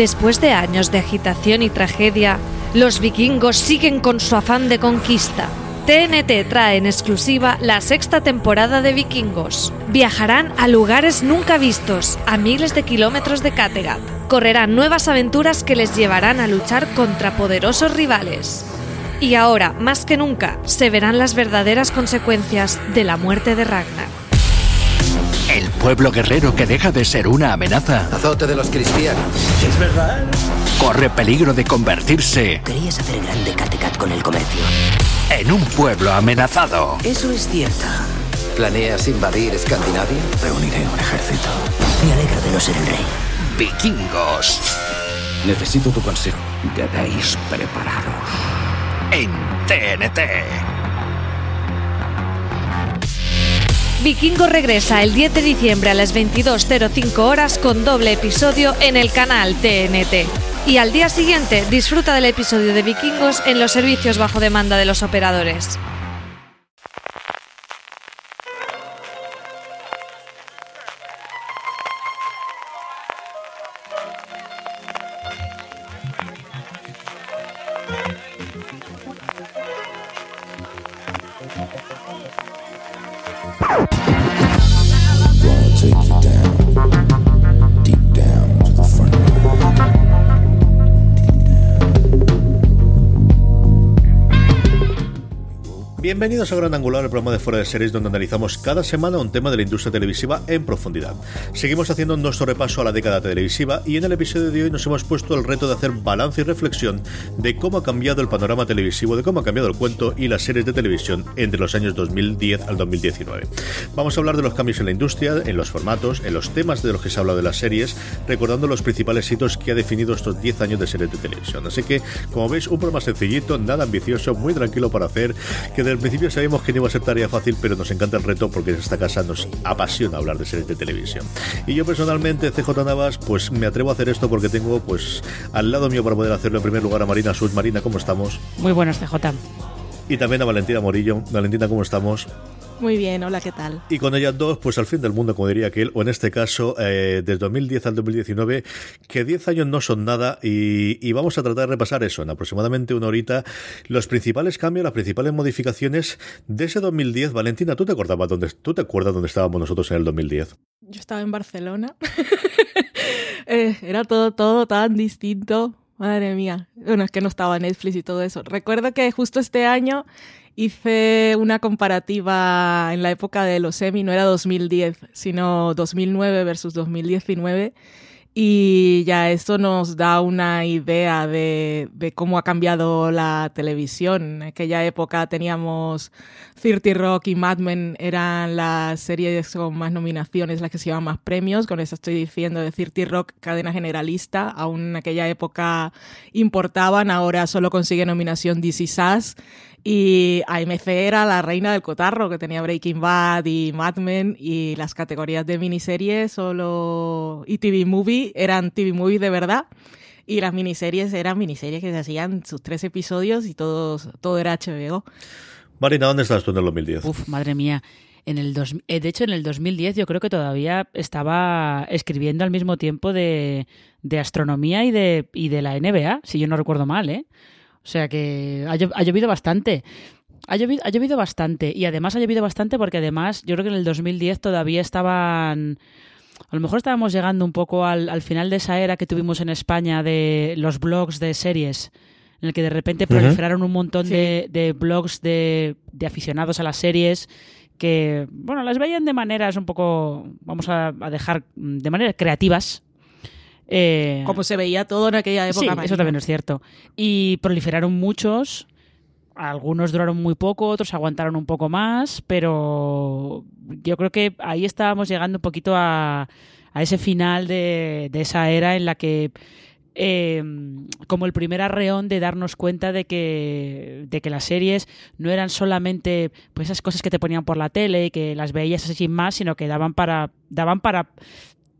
Después de años de agitación y tragedia, los vikingos siguen con su afán de conquista. TNT trae en exclusiva la sexta temporada de Vikingos. Viajarán a lugares nunca vistos, a miles de kilómetros de Kattegat. Correrán nuevas aventuras que les llevarán a luchar contra poderosos rivales. Y ahora, más que nunca, se verán las verdaderas consecuencias de la muerte de Ragnar. El pueblo guerrero que deja de ser una amenaza Azote de los cristianos. ¿Es verdad? corre peligro de convertirse Querías hacer grande Kattegat con el comercio. en un pueblo amenazado. Eso es cierto. ¿Planeas invadir Escandinavia? Reuniré un ejército. Me alegra de no ser el rey. Vikingos Necesito tu consejo. Debéis prepararos. en TNT. Vikingo regresa el 10 de diciembre a las 22.05 horas con doble episodio en el canal TNT. Y al día siguiente disfruta del episodio de Vikingos en los servicios bajo demanda de los operadores. you Bienvenidos a Gran Angular, el programa de fuera de series donde analizamos cada semana un tema de la industria televisiva en profundidad. Seguimos haciendo nuestro repaso a la década televisiva y en el episodio de hoy nos hemos puesto el reto de hacer balance y reflexión de cómo ha cambiado el panorama televisivo, de cómo ha cambiado el cuento y las series de televisión entre los años 2010 al 2019. Vamos a hablar de los cambios en la industria, en los formatos, en los temas de los que se ha hablado de las series, recordando los principales hitos que ha definido estos 10 años de series de televisión. Así que, como veis, un programa sencillito, nada ambicioso, muy tranquilo para hacer, que desde el principio sabíamos que no iba a ser tarea fácil, pero nos encanta el reto porque en esta casa nos apasiona hablar de series de televisión. Y yo personalmente, CJ Navas, pues me atrevo a hacer esto porque tengo pues al lado mío para poder hacerlo en primer lugar a Marina Sud. Marina, ¿cómo estamos? Muy buenos, CJ. Y también a Valentina Morillo. Valentina, ¿cómo estamos? Muy bien, hola, ¿qué tal? Y con ellas dos, pues al fin del mundo, como diría aquel, o en este caso, eh, desde 2010 al 2019, que 10 años no son nada y, y vamos a tratar de repasar eso en aproximadamente una horita, los principales cambios, las principales modificaciones de ese 2010. Valentina, ¿tú te acordabas dónde, tú te acuerdas dónde estábamos nosotros en el 2010? Yo estaba en Barcelona. Eh, era todo, todo tan distinto. Madre mía. Bueno, es que no estaba Netflix y todo eso. Recuerdo que justo este año hice una comparativa en la época de los Emmy, no era 2010, sino 2009 versus 2019. Y ya esto nos da una idea de, de, cómo ha cambiado la televisión. En aquella época teníamos 30 Rock y Mad Men eran las series con más nominaciones, las que se llevan más premios. Con eso estoy diciendo de 30 Rock, cadena generalista. Aún en aquella época importaban, ahora solo consigue nominación DC Sass. Y AMC era la reina del cotarro, que tenía Breaking Bad y Mad Men, y las categorías de miniseries solo y TV Movie eran TV Movies de verdad. Y las miniseries eran miniseries que se hacían sus tres episodios y todo era HBO. Marina, ¿dónde estás tú en el 2010? Uf, madre mía. En el dos, de hecho, en el 2010 yo creo que todavía estaba escribiendo al mismo tiempo de, de astronomía y de, y de la NBA, si yo no recuerdo mal, ¿eh? O sea que ha, ha llovido bastante. Ha llovido, ha llovido bastante. Y además ha llovido bastante porque además yo creo que en el 2010 todavía estaban... A lo mejor estábamos llegando un poco al, al final de esa era que tuvimos en España de los blogs de series en el que de repente proliferaron un montón Sí. de, de blogs de, de aficionados a las series que, bueno, las veían de maneras un poco, vamos a, a dejar, mm, de maneras creativas. Eh, Como se veía todo en aquella época. Sí, Marina. eso también es cierto. Y proliferaron muchos. Algunos duraron muy poco, otros aguantaron un poco más, pero yo creo que ahí estábamos llegando un poquito a, a ese final de, de esa era en la que eh, como el primer arreón de darnos cuenta de que, de que las series no eran solamente pues esas cosas que te ponían por la tele y que las veías así más, sino que daban para, daban para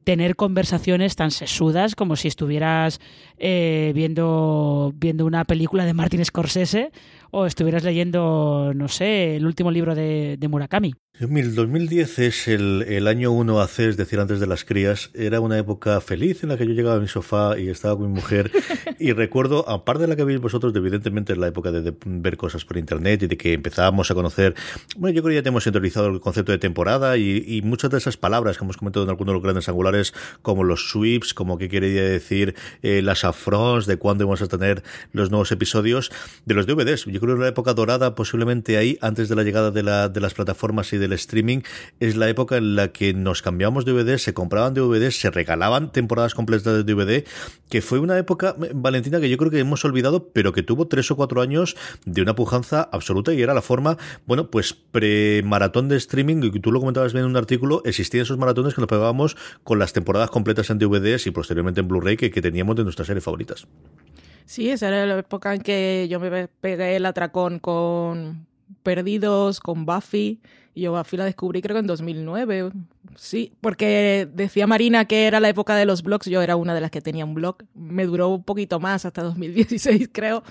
tener conversaciones tan sesudas como si estuvieras eh, viendo, viendo una película de Martin Scorsese o estuvieras leyendo, no sé, el último libro de, de Murakami. El 2010 es el, el año 1AC, es decir, antes de las crías. Era una época feliz en la que yo llegaba a mi sofá y estaba con mi mujer. y recuerdo, aparte de la que veis vosotros, evidentemente es la época de, de ver cosas por internet y de que empezábamos a conocer. Bueno, yo creo que ya tenemos interiorizado el concepto de temporada y, y muchas de esas palabras que hemos comentado en algunos de los grandes angulares, como los sweeps, como qué quería decir eh, las afrons, de cuándo íbamos a tener los nuevos episodios de los DVDs. Yo creo que la época dorada, posiblemente ahí, antes de la llegada de, la, de las plataformas y del streaming, es la época en la que nos cambiamos DVDs, se compraban DVDs, se regalaban temporadas completas de DVD, que fue una época, Valentina, que yo creo que hemos olvidado, pero que tuvo tres o cuatro años de una pujanza absoluta y era la forma, bueno, pues pre-maratón de streaming, y tú lo comentabas bien en un artículo, existían esos maratones que nos pegábamos con las temporadas completas en DVDs y posteriormente en Blu-ray que teníamos de nuestras series favoritas. Sí, esa era la época en que yo me pegué el atracón con Perdidos, con Buffy. Y yo Buffy la descubrí creo que en 2009. Sí, porque decía Marina que era la época de los blogs. Yo era una de las que tenía un blog. Me duró un poquito más, hasta 2016 creo,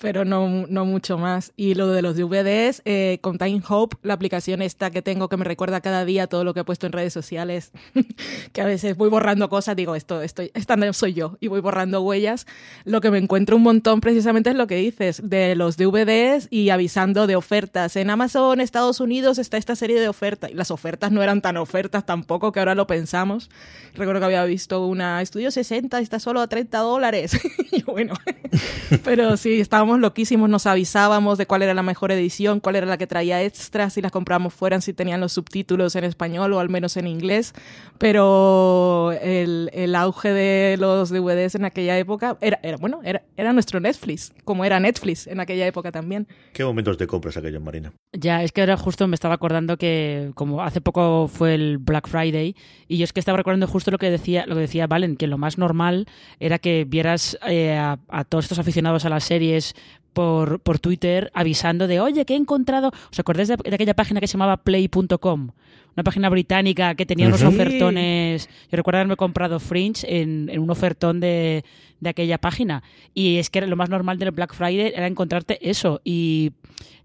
pero no, no mucho más. Y lo de los DVDs, eh, con Time Hope, la aplicación esta que tengo que me recuerda cada día todo lo que he puesto en redes sociales, que a veces voy borrando cosas, digo, esto, estoy, esta no soy yo, y voy borrando huellas. Lo que me encuentro un montón precisamente es lo que dices, de los DVDs y avisando de ofertas. En Amazon, Estados Unidos, está esta serie de ofertas. Y las ofertas no eran tan ofertas tampoco, que ahora lo pensamos. Recuerdo que había visto una Estudio 60, está solo a 30 dólares. y bueno, pero sí, estábamos loquísimos, nos avisábamos de cuál era la mejor edición, cuál era la que traía extras, si las compramos fueran, si tenían los subtítulos en español o al menos en inglés. Pero el, el auge de los DVDs en aquella época era, era bueno, era, era nuestro Netflix, como era Netflix en aquella época también. ¿Qué momentos de compras aquellos, Marina? Ya, es que ahora justo me estaba acordando que como hace poco fue el Black Friday y yo es que estaba recordando justo lo que decía lo que decía Valen, que lo más normal era que vieras eh, a, a todos estos aficionados a las series por, por, Twitter avisando de, oye, que he encontrado... ¿Os acordáis de, de aquella página que se llamaba play.com? Una página británica que tenía unos Sí. ofertones... Yo recuerdo haberme comprado Fringe en, en un ofertón de, de aquella página. Y es que lo más normal del Black Friday era encontrarte eso. Y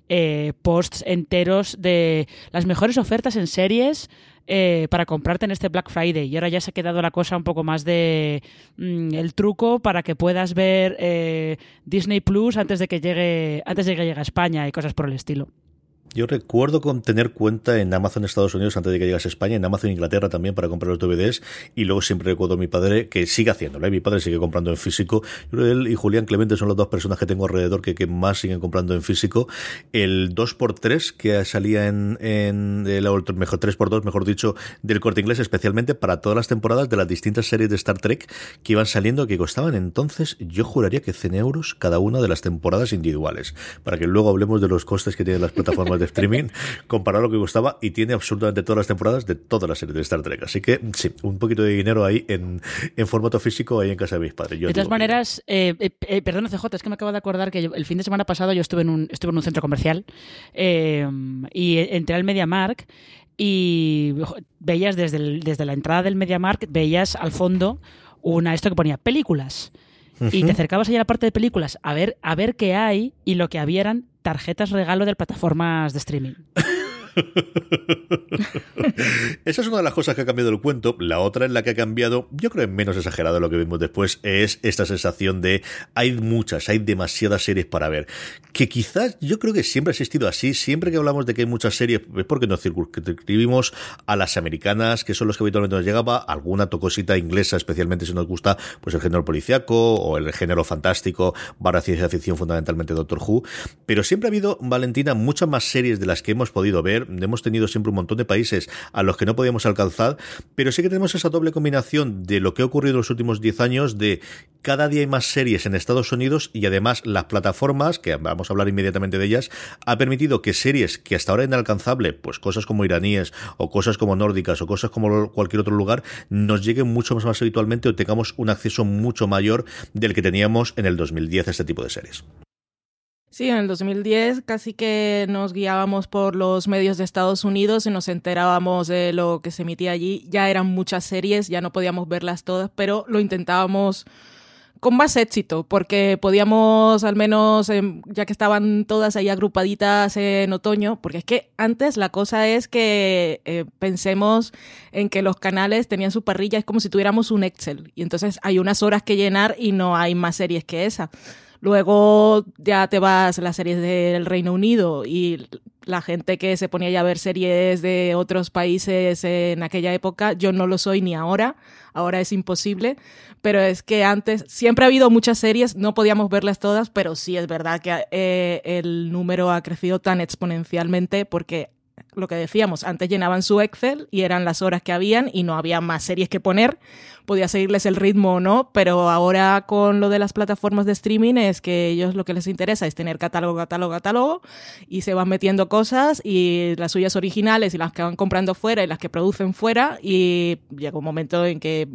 eh, posts enteros de las mejores ofertas en series eh, para comprarte en este Black Friday. Y ahora ya se ha quedado la cosa un poco más de mm, el truco para que puedas ver eh, Disney Plus antes de que llegue antes de que llegue a España y cosas por el estilo. Yo recuerdo con tener cuenta en Amazon Estados Unidos antes de que llegase a España, en Amazon Inglaterra también para comprar los DVDs y luego siempre recuerdo a mi padre que sigue haciéndolo, ¿eh? mi padre sigue comprando en físico. Yo creo que él y Julián Clemente son las dos personas que tengo alrededor que, más siguen comprando en físico. El 2x3 que salía en, en el mejor 3x2, mejor dicho, del corte inglés, especialmente para todas las temporadas de las distintas series de Star Trek que iban saliendo, que costaban entonces, yo juraría que 100 euros cada una de las temporadas individuales, para que luego hablemos de los costes que tienen las plataformas de streaming, comparar lo que costaba y tiene absolutamente todas las temporadas de todas las series de Star Trek. Así que sí, un poquito de dinero ahí en, en formato físico ahí en casa de mis padres. Yo de todas maneras, eh, eh, eh, perdona CJ, es que me acabo de acordar que yo- el fin de semana pasado yo estuve en un, estuve en un centro comercial eh, y entré al MediaMark y veías desde, el- desde la entrada del MediaMark, veías al fondo una esto que ponía películas. Y te acercabas allá a la parte de películas a ver, a ver qué hay y lo que había eran tarjetas regalo de plataformas de streaming. Esa es una de las cosas que ha cambiado el cuento. La otra en la que ha cambiado, yo creo en menos exagerado lo que vimos después, es esta sensación de hay muchas, hay demasiadas series para ver. Que quizás yo creo que siempre ha existido así. Siempre que hablamos de que hay muchas series, es porque nos circunscribimos a las americanas, que son los que habitualmente nos llegaba, alguna tocosita inglesa, especialmente si nos gusta pues el género policiaco o el género fantástico, barra ciencia ficción, fundamentalmente Doctor Who. Pero siempre ha habido, Valentina, muchas más series de las que hemos podido ver hemos tenido siempre un montón de países a los que no podíamos alcanzar, pero sí que tenemos esa doble combinación de lo que ha ocurrido en los últimos 10 años de cada día hay más series en Estados Unidos y además las plataformas, que vamos a hablar inmediatamente de ellas, ha permitido que series que hasta ahora eran inalcanzable, pues cosas como iraníes o cosas como nórdicas o cosas como cualquier otro lugar, nos lleguen mucho más, más habitualmente o tengamos un acceso mucho mayor del que teníamos en el 2010 a este tipo de series. Sí, en el 2010 casi que nos guiábamos por los medios de Estados Unidos y nos enterábamos de lo que se emitía allí. Ya eran muchas series, ya no podíamos verlas todas, pero lo intentábamos con más éxito, porque podíamos al menos, em, ya que estaban todas ahí agrupaditas en otoño, porque es que antes la cosa es que eh, pensemos en que los canales tenían su parrilla, es como si tuviéramos un Excel, y entonces hay unas horas que llenar y no hay más series que esa. Luego ya te vas a las series del Reino Unido y la gente que se ponía ya a ver series de otros países en aquella época, yo no lo soy ni ahora, ahora es imposible, pero es que antes siempre ha habido muchas series, no podíamos verlas todas, pero sí es verdad que eh, el número ha crecido tan exponencialmente porque lo que decíamos, antes llenaban su Excel y eran las horas que habían y no había más series que poner, podía seguirles el ritmo o no, pero ahora con lo de las plataformas de streaming es que ellos lo que les interesa es tener catálogo, catálogo, catálogo y se van metiendo cosas y las suyas originales y las que van comprando fuera y las que producen fuera y llega un momento en que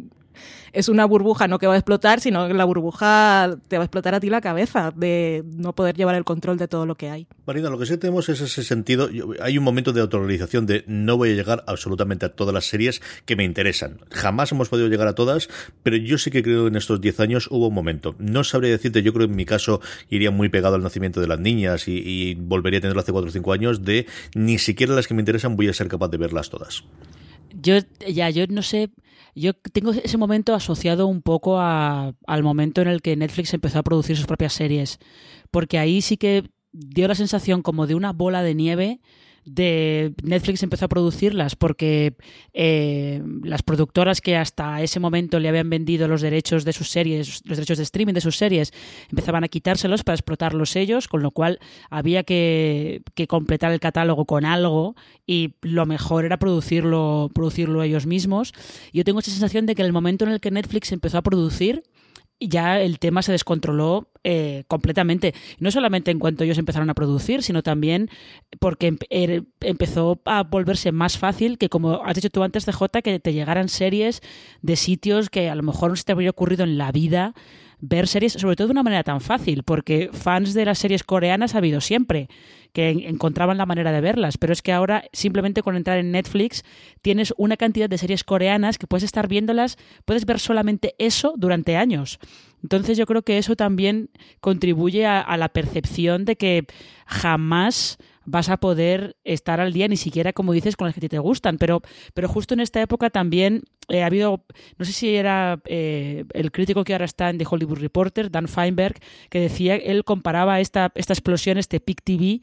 es una burbuja no que va a explotar, sino que la burbuja te va a explotar a ti la cabeza de no poder llevar el control de todo lo que hay. Marina, lo que sí tenemos es ese sentido, hay un momento de autorrealización de no voy a llegar absolutamente a todas las series que me interesan. Jamás hemos podido llegar a todas, pero yo sí que creo que en estos 10 años hubo un momento. No sabría decirte, yo creo que en mi caso iría muy pegado al nacimiento de las niñas y, y volvería a tenerlo hace 4 o 5 años de ni siquiera las que me interesan voy a ser capaz de verlas todas. Yo, ya, yo no sé, yo tengo ese momento asociado un poco a, al momento en el que Netflix empezó a producir sus propias series, porque ahí sí que dio la sensación como de una bola de nieve de Netflix empezó a producirlas porque eh, las productoras que hasta ese momento le habían vendido los derechos de sus series, los derechos de streaming de sus series, empezaban a quitárselos para explotarlos ellos, con lo cual había que, que completar el catálogo con algo y lo mejor era producirlo, producirlo ellos mismos. Yo tengo esa sensación de que en el momento en el que Netflix empezó a producir, ya el tema se descontroló eh, completamente. No solamente en cuanto ellos empezaron a producir, sino también porque er, empezó a volverse más fácil que, como has dicho tú antes, de J, que te llegaran series de sitios que a lo mejor no se te habría ocurrido en la vida ver series, sobre todo de una manera tan fácil, porque fans de las series coreanas ha habido siempre, que encontraban la manera de verlas, pero es que ahora simplemente con entrar en Netflix tienes una cantidad de series coreanas que puedes estar viéndolas, puedes ver solamente eso durante años. Entonces yo creo que eso también contribuye a, a la percepción de que jamás vas a poder estar al día, ni siquiera, como dices, con las que te gustan. Pero, pero justo en esta época también eh, ha habido, no sé si era eh, el crítico que ahora está en The Hollywood Reporter, Dan Feinberg, que decía, él comparaba esta, esta explosión, este PIC TV,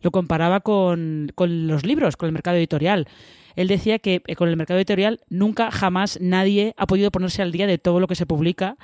lo comparaba con, con los libros, con el mercado editorial él decía que eh, con el mercado editorial nunca jamás nadie ha podido ponerse al día de todo lo que se publica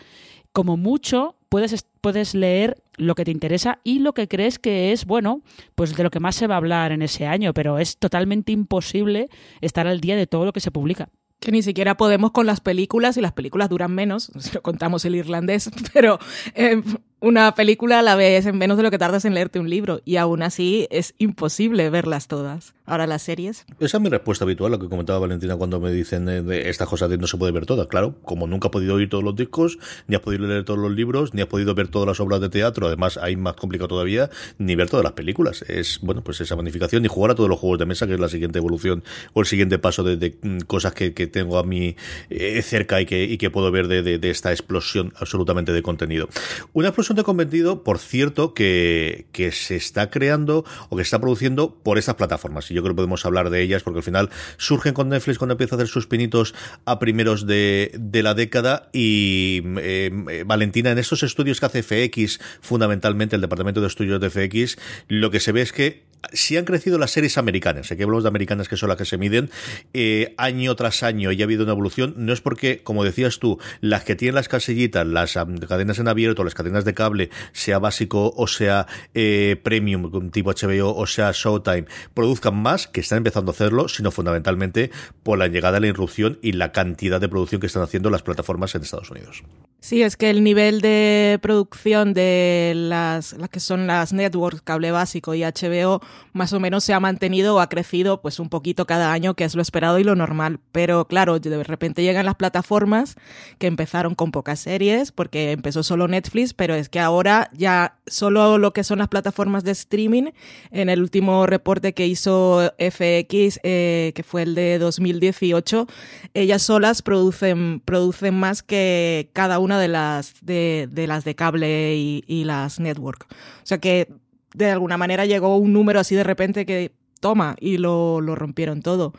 como mucho puedes, puedes leer lo que te interesa y lo que crees que es, bueno, pues de lo que más se va a hablar en ese año, pero es totalmente imposible estar al día de todo lo que se publica. Que ni siquiera podemos con las películas y las películas duran menos, si lo contamos el irlandés, pero eh, una película la ves en menos de lo que tardas en leerte un libro y aún así es imposible verlas todas. Ahora las series. Esa es mi respuesta habitual, lo que comentaba Valentina cuando me dicen de, esta cosa de no se puede ver todas. Claro, como nunca has podido oír todos los discos, ni has podido leer todos los libros, ni has podido ver todas las obras de teatro, además hay más complicado todavía, ni ver todas las películas. Es, bueno, pues esa magnificación, ni jugar a todos los juegos de mesa, que es la siguiente evolución o el siguiente paso de, mm, cosas que, tengo a mí eh, cerca y que, y que puedo ver de, de, esta explosión absolutamente de contenido. Una explosión de convertido, por cierto, que, que se está creando o que se está produciendo por estas plataformas. Y yo creo que podemos hablar de ellas porque al final surgen con Netflix cuando empieza a hacer sus pinitos a primeros de, de la década. Y eh, eh, Valentina, en estos estudios que hace FX, fundamentalmente el departamento de estudios de FX, lo que se ve es que si han crecido las series americanas, aquí hablamos de americanas que son las que se miden, eh, año tras año y ha habido una evolución, no es porque, como decías tú, las que tienen las casillitas, las cadenas en abierto, las cadenas de cable, sea básico o sea eh, premium, tipo HBO o sea Showtime, produzcan más, que están empezando a hacerlo, sino fundamentalmente por la llegada de la irrupción y la cantidad de producción que están haciendo las plataformas en Estados Unidos. Sí, es que el nivel de producción de las, las que son las networks, cable básico y HBO, más o menos se ha mantenido o ha crecido pues un poquito cada año, que es lo esperado y lo normal. Pero claro, de repente llegan las plataformas que empezaron con pocas series, porque empezó solo Netflix, pero es que ahora ya solo lo que son las plataformas de streaming, en el último reporte que hizo FX, eh, que fue el de 2018, ellas solas producen, producen más que cada una de las de, de las de cable y, y, las network. O sea que de alguna manera llegó un número así de repente que toma y lo, lo rompieron todo.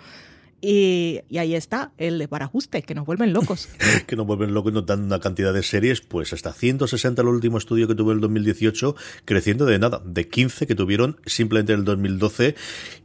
Y, y, ahí está, el de parajuste, que nos vuelven locos. que nos vuelven locos y nos dan una cantidad de series, pues hasta 160 el último estudio que tuvo el 2018, creciendo de nada, de 15 que tuvieron simplemente en el 2012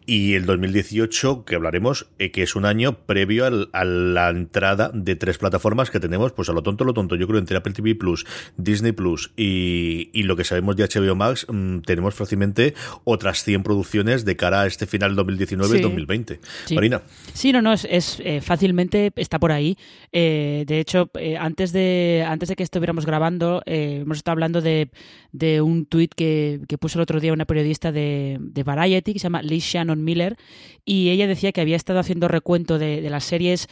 y el 2018, que hablaremos, eh, que es un año previo al, a la entrada de tres plataformas que tenemos, pues a lo tonto, lo tonto, yo creo entre Apple TV Plus, Disney Plus y, y lo que sabemos de HBO Max, mmm, tenemos fácilmente otras 100 producciones de cara a este final 2019 y 2020. Sí. Marina. Sí, no, no, es, es eh, fácilmente está por ahí. Eh, de hecho, eh, antes de antes de que estuviéramos grabando, eh, hemos estado hablando de, de un tuit que, que, puso el otro día una periodista de, de Variety que se llama Liz Shannon Miller y ella decía que había estado haciendo recuento de, las series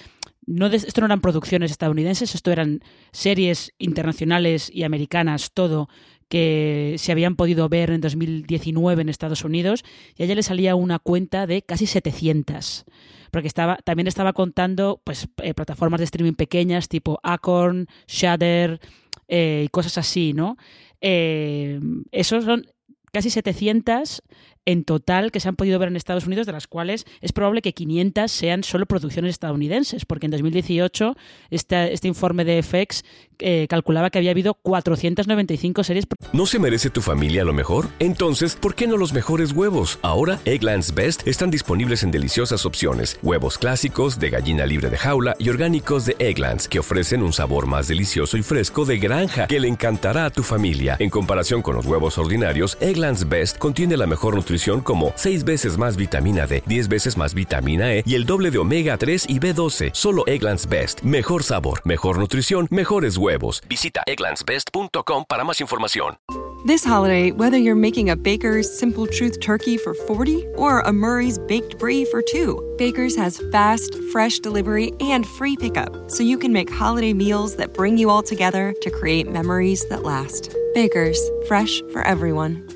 no esto no eran producciones estadounidenses, esto eran series internacionales y americanas, todo que se habían podido ver en 2019 en Estados Unidos y a ella le salía una cuenta de casi 700 porque estaba, también estaba contando pues, eh, plataformas de streaming pequeñas tipo Acorn, Shudder eh, y cosas así, ¿no? Eh, esos son casi 700 en total que se han podido ver en Estados Unidos, de las cuales es probable que 500 sean solo producciones estadounidenses, porque en 2018 este, este informe de FX eh, calculaba que había habido 495 series. ¿No se merece tu familia lo mejor? Entonces, ¿por qué no los mejores huevos? Ahora, Egglands Best están disponibles en deliciosas opciones. Huevos clásicos, de gallina libre de jaula y orgánicos de Egglands, que ofrecen un sabor más delicioso y fresco de granja que le encantará a tu familia. En comparación con los huevos ordinarios, Egglands Best contiene la mejor nutrición como 6 veces más vitamina D, 10 veces más vitamina E y el doble de omega 3 y B12. Solo Egglands Best. Mejor sabor, mejor nutrición, mejores huevos. Visita egglandsbest.com para más información. This holiday, whether you're making a Baker's Simple Truth turkey for 40 or a Murray's Baked Brie for 2, Baker's has fast, fresh delivery and free pickup, so you can make holiday meals that bring you all together to create memories that last. Baker's, fresh for everyone.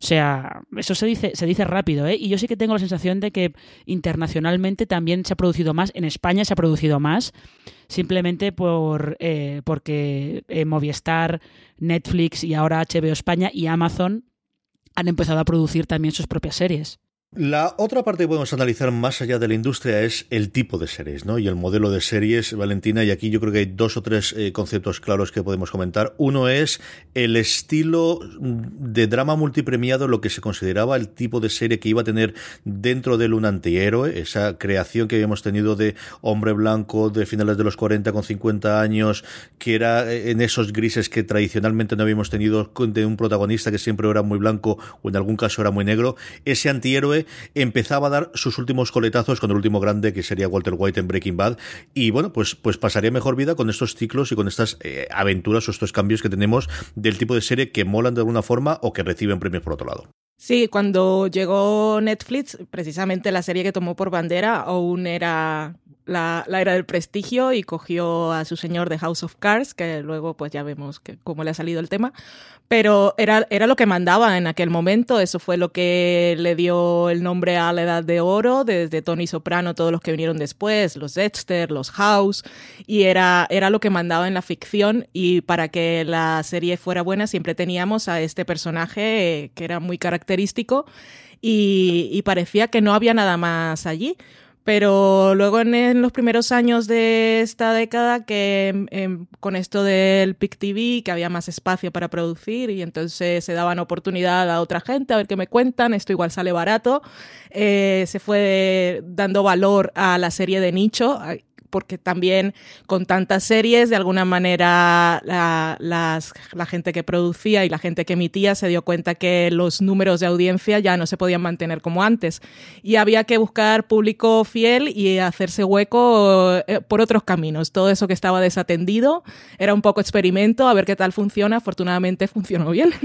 O sea, eso se dice, se dice rápido, ¿eh? Y yo sí que tengo la sensación de que internacionalmente también se ha producido más, en España se ha producido más, simplemente por eh, porque eh, Movistar, Netflix y ahora HBO España y Amazon han empezado a producir también sus propias series. La otra parte que podemos analizar más allá de la industria es el tipo de series, ¿no? Y el modelo de series, Valentina, y aquí yo creo que hay dos o tres eh, conceptos claros que podemos comentar. Uno es el estilo de drama multipremiado, lo que se consideraba el tipo de serie que iba a tener dentro de él un antihéroe, esa creación que habíamos tenido de hombre blanco de finales de los 40 con 50 años, que era en esos grises que tradicionalmente no habíamos tenido de un protagonista que siempre era muy blanco o en algún caso era muy negro. Ese antihéroe empezaba a dar sus últimos coletazos con el último grande que sería Walter White en Breaking Bad y bueno pues pues pasaría mejor vida con estos ciclos y con estas eh, aventuras o estos cambios que tenemos del tipo de serie que molan de alguna forma o que reciben premios por otro lado. Sí, cuando llegó Netflix, precisamente la serie que tomó por bandera aún era la, la, era del prestigio y cogió a su señor de House of Cards, que luego pues ya vemos que, cómo le ha salido el tema, pero era, era lo que mandaba en aquel momento, eso fue lo que le dio el nombre a la Edad de Oro, desde Tony Soprano, todos los que vinieron después, los Dexter, los House, y era, era lo que mandaba en la ficción y para que la serie fuera buena siempre teníamos a este personaje que era muy característico y, y parecía que no había nada más allí. Pero luego en, los primeros años de esta década, que eh, con esto del PIC TV, que había más espacio para producir y entonces se daban oportunidad a otra gente a ver qué me cuentan, esto igual sale barato, eh, se fue dando valor a la serie de nicho porque también con tantas series, de alguna manera la, las, la, gente que producía y la gente que emitía se dio cuenta que los números de audiencia ya no se podían mantener como antes. Y había que buscar público fiel y hacerse hueco eh, por otros caminos. Todo eso que estaba desatendido era un poco experimento, a ver qué tal funciona. Afortunadamente funcionó bien.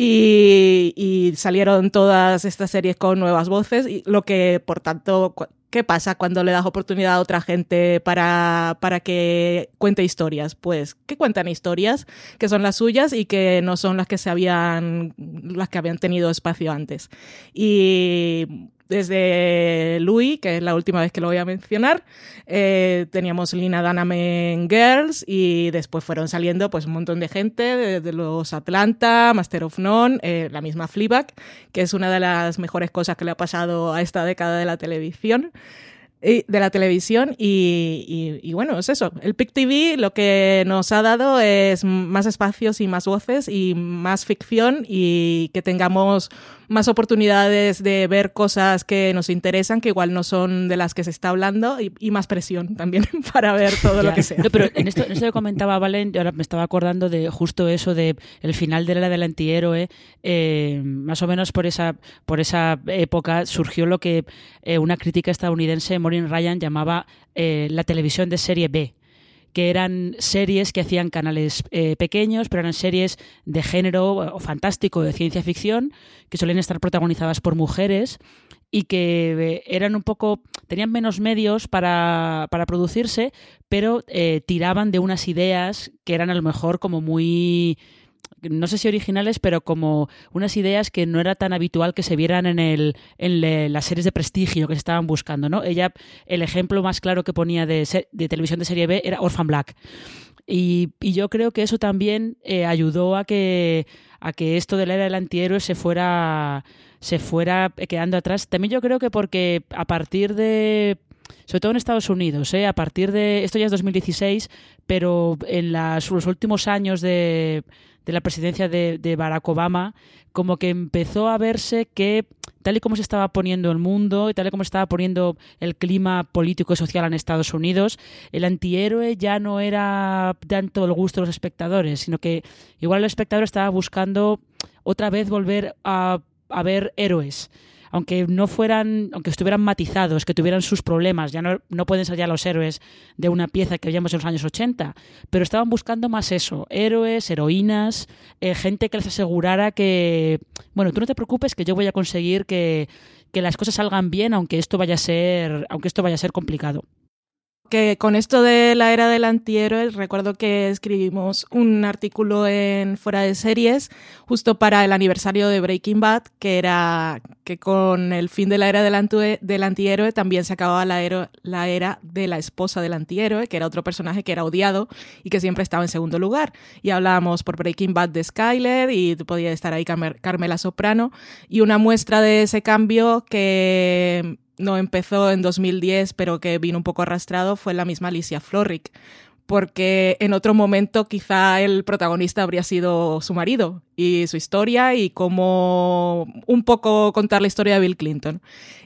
Y, y, salieron todas estas series con nuevas voces, y lo que por tanto ¿Qué pasa cuando le das oportunidad a otra gente para, para que cuente historias? Pues que cuentan historias que son las suyas y que no son las que se habían, las que habían tenido espacio antes. Y desde Louis, que es la última vez que lo voy a mencionar, eh, teníamos Lina Dunham en Girls y después fueron saliendo pues un montón de gente, de, de los Atlanta, Master of None, eh, la misma Fleabag, que es una de las mejores cosas que le ha pasado a esta década de la televisión de la televisión y, y, y, bueno, es eso. El PIC TV lo que nos ha dado es más espacios y más voces y más ficción y que tengamos más oportunidades de ver cosas que nos interesan, que igual no son de las que se está hablando, y, y más presión también para ver todo lo que sea. No, pero en esto, en esto que comentaba Valen, ahora me estaba acordando de justo eso de el final de la era del antihéroe, eh, más o menos por esa, por esa época surgió lo que eh, una crítica estadounidense, Maureen Ryan, llamaba eh, la televisión de serie B que eran series que hacían canales eh, pequeños, pero eran series de género o fantástico, de ciencia ficción, que solían estar protagonizadas por mujeres y que eh, eran un poco, tenían menos medios para, para producirse, pero eh, tiraban de unas ideas que eran a lo mejor como muy no sé si originales, pero como unas ideas que no era tan habitual que se vieran en, el, en las series de prestigio que se estaban buscando, ¿no? Ella, el ejemplo más claro que ponía de, de televisión de serie B era Orphan Black. Y, y yo creo que eso también eh, ayudó a que, a que esto de la era del antihéroe se fuera, se fuera quedando atrás. También yo creo que porque a partir de sobre todo en Estados Unidos, ¿eh? a partir de, esto ya es 2016, pero en los últimos años de, de la presidencia de, Barack Obama, como que empezó a verse que tal y como se estaba poniendo el mundo y tal y como se estaba poniendo el clima político y social en Estados Unidos, el antihéroe ya no era tanto el gusto de los espectadores, sino que igual el espectador estaba buscando otra vez volver a ver héroes aunque no fueran, aunque estuvieran matizados, que tuvieran sus problemas, ya no, no pueden ser ya los héroes de una pieza que veíamos en los años 80, pero estaban buscando más eso, héroes, heroínas, eh, gente que les asegurara que, bueno, tú no te preocupes que yo voy a conseguir que, que las cosas salgan bien, aunque esto vaya a ser, aunque esto vaya a ser complicado que con esto de la era del antihéroe, recuerdo que escribimos un artículo en Fuera de Series justo para el aniversario de Breaking Bad, que era que con el fin de la era del, del antihéroe también se acababa la, la era de la esposa del antihéroe, que era otro personaje que era odiado y que siempre estaba en segundo lugar. Y hablábamos por Breaking Bad de Skyler y podía estar ahí Carmela Soprano. Y una muestra de ese cambio que no empezó en 2010, pero que vino un poco arrastrado, fue la misma Alicia Florrick. Porque en otro momento quizá el protagonista habría sido su marido y su historia y cómo un poco contar la historia de Bill Clinton.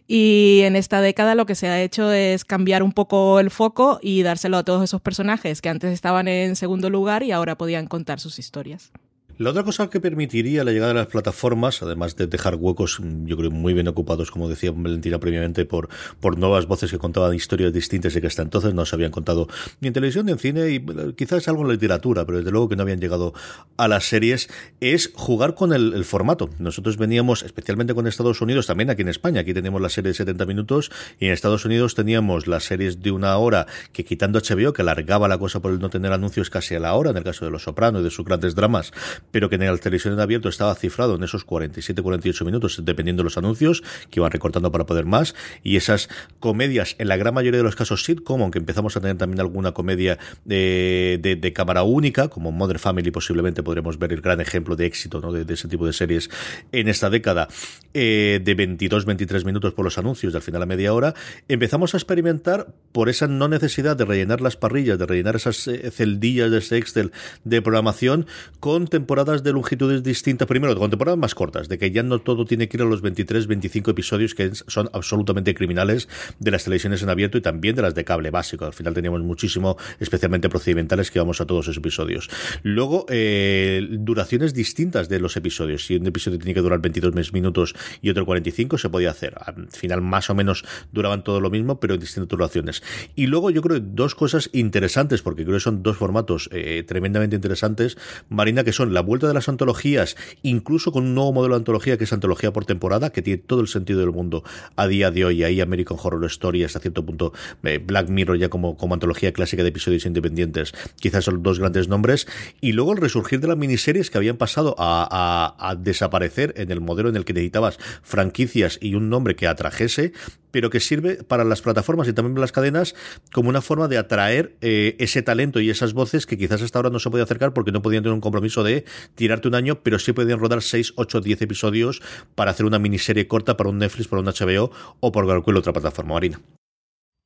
Y en esta década lo que se ha hecho es cambiar un poco el foco y dárselo a todos esos personajes que antes estaban en segundo lugar y ahora podían contar sus historias. La otra cosa que permitiría la llegada de las plataformas, además de dejar huecos, yo creo, muy bien ocupados, como decía Valentina previamente, por, por nuevas voces que contaban historias distintas y que hasta entonces no se habían contado ni en televisión ni en cine, y quizás algo en la literatura, pero desde luego que no habían llegado a las series, es jugar con el, el formato. Nosotros veníamos, especialmente con Estados Unidos, también aquí en España, aquí teníamos la serie de 70 minutos, y en Estados Unidos teníamos las series de una hora, que quitando HBO, que alargaba la cosa por el no tener anuncios casi a la hora, en el caso de Los Sopranos y de sus grandes dramas, pero que en la televisión en abierto estaba cifrado en esos 47-48 minutos, dependiendo de los anuncios, que iban recortando para poder más, y esas comedias, en la gran mayoría de los casos sitcom, aunque empezamos a tener también alguna comedia de, de, cámara única, como Mother Family posiblemente podremos ver el gran ejemplo de éxito ¿no? de, ese tipo de series en esta década, eh, de 22-23 minutos por los anuncios, de al final a media hora, empezamos a experimentar por esa no necesidad de rellenar las parrillas, de rellenar esas eh, celdillas de ese Excel de programación con temporadas de longitudes distintas, primero con temporadas más cortas, de que ya no todo tiene que ir a los 23, 25 episodios que son absolutamente criminales de las televisiones en abierto y también de las de cable básico. Al final teníamos muchísimo, especialmente procedimentales, que vamos a todos esos episodios. Luego, eh, duraciones distintas de los episodios. Si un episodio tiene que durar 22 minutos y otro 45, se podía hacer. Al final, más o menos duraban todo lo mismo, pero en distintas duraciones. Y luego, yo creo dos cosas interesantes, porque creo que son dos formatos eh, tremendamente interesantes, Marina, que son la vuelta de las antologías, incluso con un nuevo modelo de antología, que es antología por temporada, que tiene todo el sentido del mundo a día de hoy. Ahí American Horror Story, hasta cierto punto, eh, Black Mirror ya como, como antología clásica de episodios independientes, quizás son dos grandes nombres. Y luego el resurgir de las miniseries que habían pasado a, a desaparecer en el modelo en el que necesitabas franquicias y un nombre que atrajese, pero que sirve para las plataformas y también para las cadenas como una forma de atraer eh, ese talento y esas voces que quizás hasta ahora no se podía acercar porque no podían tener un compromiso de tirarte un año, pero sí podían rodar 6, 8, 10 episodios para hacer una miniserie corta para un Netflix, para un HBO o por cualquier otra plataforma marina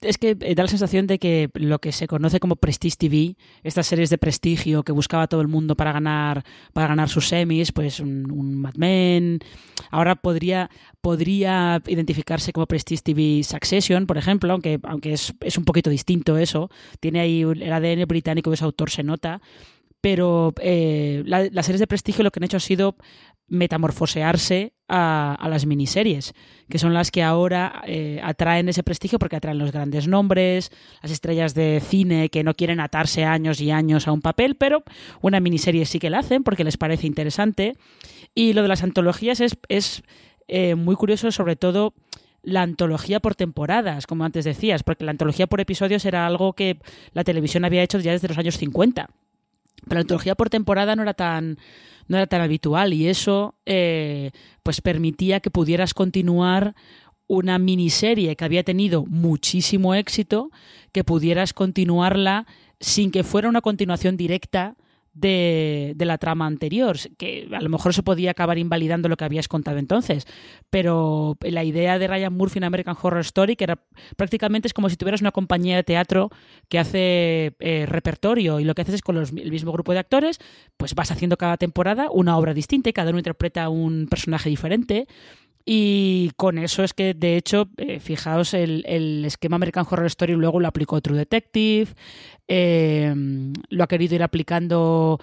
es que eh, da la sensación de que lo que se conoce como Prestige TV, estas series de prestigio que buscaba todo el mundo para ganar, para ganar sus semis, pues un, Mad Men, ahora podría, podría identificarse como Prestige TV Succession, por ejemplo, aunque, aunque es, es un poquito distinto eso, tiene ahí el ADN británico de ese autor, se nota, pero eh, las series de prestigio lo que han hecho ha sido metamorfosearse a, las miniseries, que son las que ahora eh, atraen ese prestigio porque atraen los grandes nombres, las estrellas de cine que no quieren atarse años y años a un papel, pero una miniserie sí que la hacen porque les parece interesante. Y lo de las antologías es, es eh, muy curioso, sobre todo la antología por temporadas, como antes decías, porque la antología por episodios era algo que la televisión había hecho ya desde los años 50. Pero la antología por temporada no era tan, no era tan habitual y eso eh, pues permitía que pudieras continuar una miniserie que había tenido muchísimo éxito, que pudieras continuarla sin que fuera una continuación directa de, la trama anterior, que a lo mejor se podía acabar invalidando lo que habías contado entonces, pero la idea de Ryan Murphy en American Horror Story, que era prácticamente es como si tuvieras una compañía de teatro que hace eh, repertorio y lo que haces es con el mismo grupo de actores, pues vas haciendo cada temporada una obra distinta y cada uno interpreta un personaje diferente. Y con eso es que, de hecho, eh, fijaos, el, el, esquema American Horror Story luego lo aplicó True Detective, eh, lo ha querido ir aplicando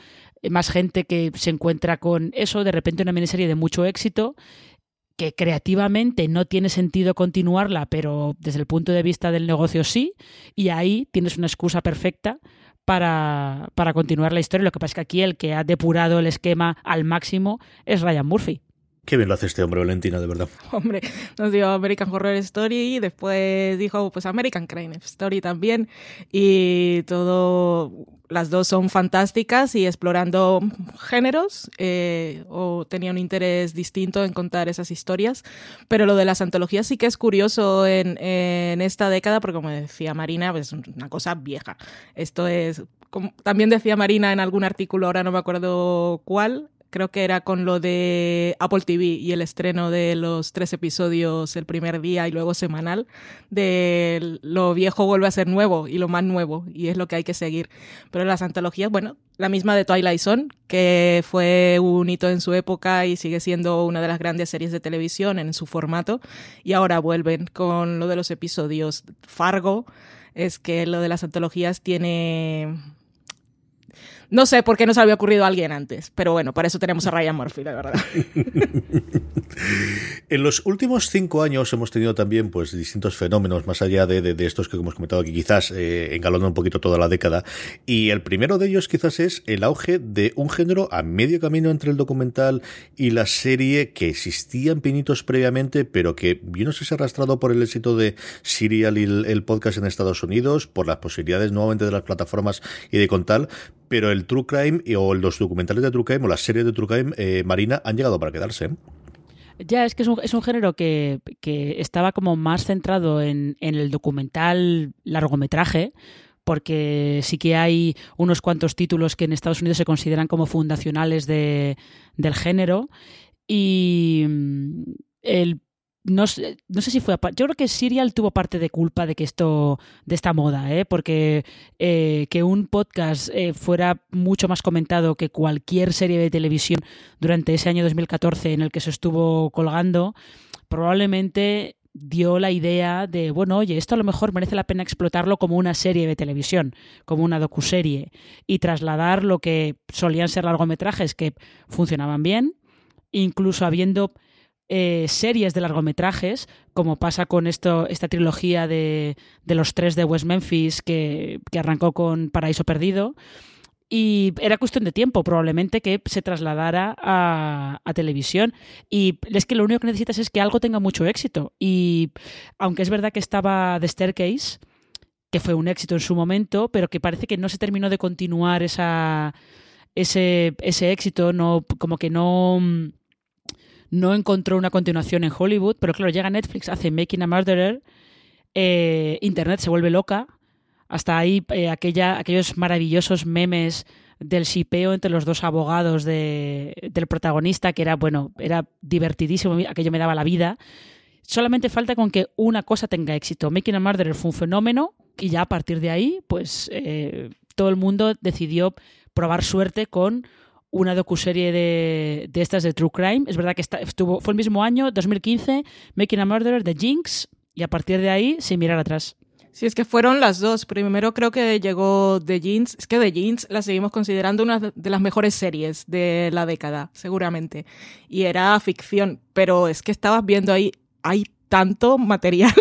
más gente que se encuentra con eso, de repente una miniserie de mucho éxito que creativamente no tiene sentido continuarla, pero desde el punto de vista del negocio sí, y ahí tienes una excusa perfecta para, para continuar la historia. Lo que pasa es que aquí el que ha depurado el esquema al máximo es Ryan Murphy. Qué bien lo hace este hombre, Valentina, de verdad. Hombre, nos dio American Horror Story y después dijo, pues American Crime Story también. Y todo, las dos son fantásticas y explorando géneros eh, o tenía un interés distinto en contar esas historias. Pero lo de las antologías sí que es curioso en, esta década porque, como decía Marina, pues, es una cosa vieja. Esto es también decía Marina en algún artículo, ahora no me acuerdo cuál, creo que era con lo de Apple TV y el estreno de los tres episodios el primer día y luego semanal, de lo viejo vuelve a ser nuevo y lo más nuevo, y es lo que hay que seguir. Pero las antologías, bueno, la misma de Twilight Zone, que fue un hito en su época y sigue siendo una de las grandes series de televisión en su formato, y ahora vuelven con lo de los episodios Fargo, es que lo de las antologías tiene no sé por qué no se había ocurrido a alguien antes, pero bueno, para eso tenemos a Ryan Murphy, la verdad. en los últimos cinco años hemos tenido también pues distintos fenómenos, más allá de, estos que hemos comentado aquí, quizás eh, un poquito toda la década. Y el primero de ellos quizás es el auge de un género a medio camino entre el documental y la serie que existía en pinitos previamente, pero que yo no sé si se ha arrastrado por el éxito de Serial y el, el podcast en Estados Unidos, por las posibilidades nuevamente de las plataformas y de contar, pero el True Crime o los documentales de True Crime o las series de True Crime, eh, Marina, han llegado para quedarse. ¿eh? Ya, es que es un, es un género que, que, estaba como más centrado en, en el documental largometraje, porque sí que hay unos cuantos títulos que en Estados Unidos se consideran como fundacionales de, del género. Y mm, el no sé, no sé si fue yo creo que Serial tuvo parte de culpa de que esto de esta moda ¿eh? porque eh, que un podcast eh, fuera mucho más comentado que cualquier serie de televisión durante ese año 2014 en el que se estuvo colgando probablemente dio la idea de, bueno, oye, esto a lo mejor merece la pena explotarlo como una serie de televisión, como una docuserie, y trasladar lo que solían ser largometrajes que funcionaban bien, incluso habiendo eh, series de largometrajes, como pasa con esto, esta trilogía de, de los tres de West Memphis que, que arrancó con Paraíso Perdido. Y era cuestión de tiempo, probablemente, que se trasladara a, a, televisión. Y es que lo único que necesitas es que algo tenga mucho éxito. Y aunque es verdad que estaba The Staircase, que fue un éxito en su momento, pero que parece que no se terminó de continuar esa, ese, ese éxito, no, como que no no encontró una continuación en Hollywood, pero claro, llega Netflix, hace Making a Murderer, eh, Internet se vuelve loca, hasta ahí eh, aquella, aquellos maravillosos memes del shipeo entre los dos abogados de, del protagonista, que era, bueno, era divertidísimo, aquello me daba la vida. Solamente falta con que una cosa tenga éxito. Making a Murderer fue un fenómeno y ya a partir de ahí, pues eh, todo el mundo decidió probar suerte con una docuserie de, de estas de True Crime. Es verdad que está, estuvo, fue el mismo año, 2015, Making a Murderer de Jinx, y a partir de ahí, sin mirar atrás. Sí, es que fueron las dos. Primero creo que llegó The Jeans. Es que The Jeans la seguimos considerando una de las mejores series de la década, seguramente. Y era ficción, pero es que estabas viendo ahí, hay tanto material,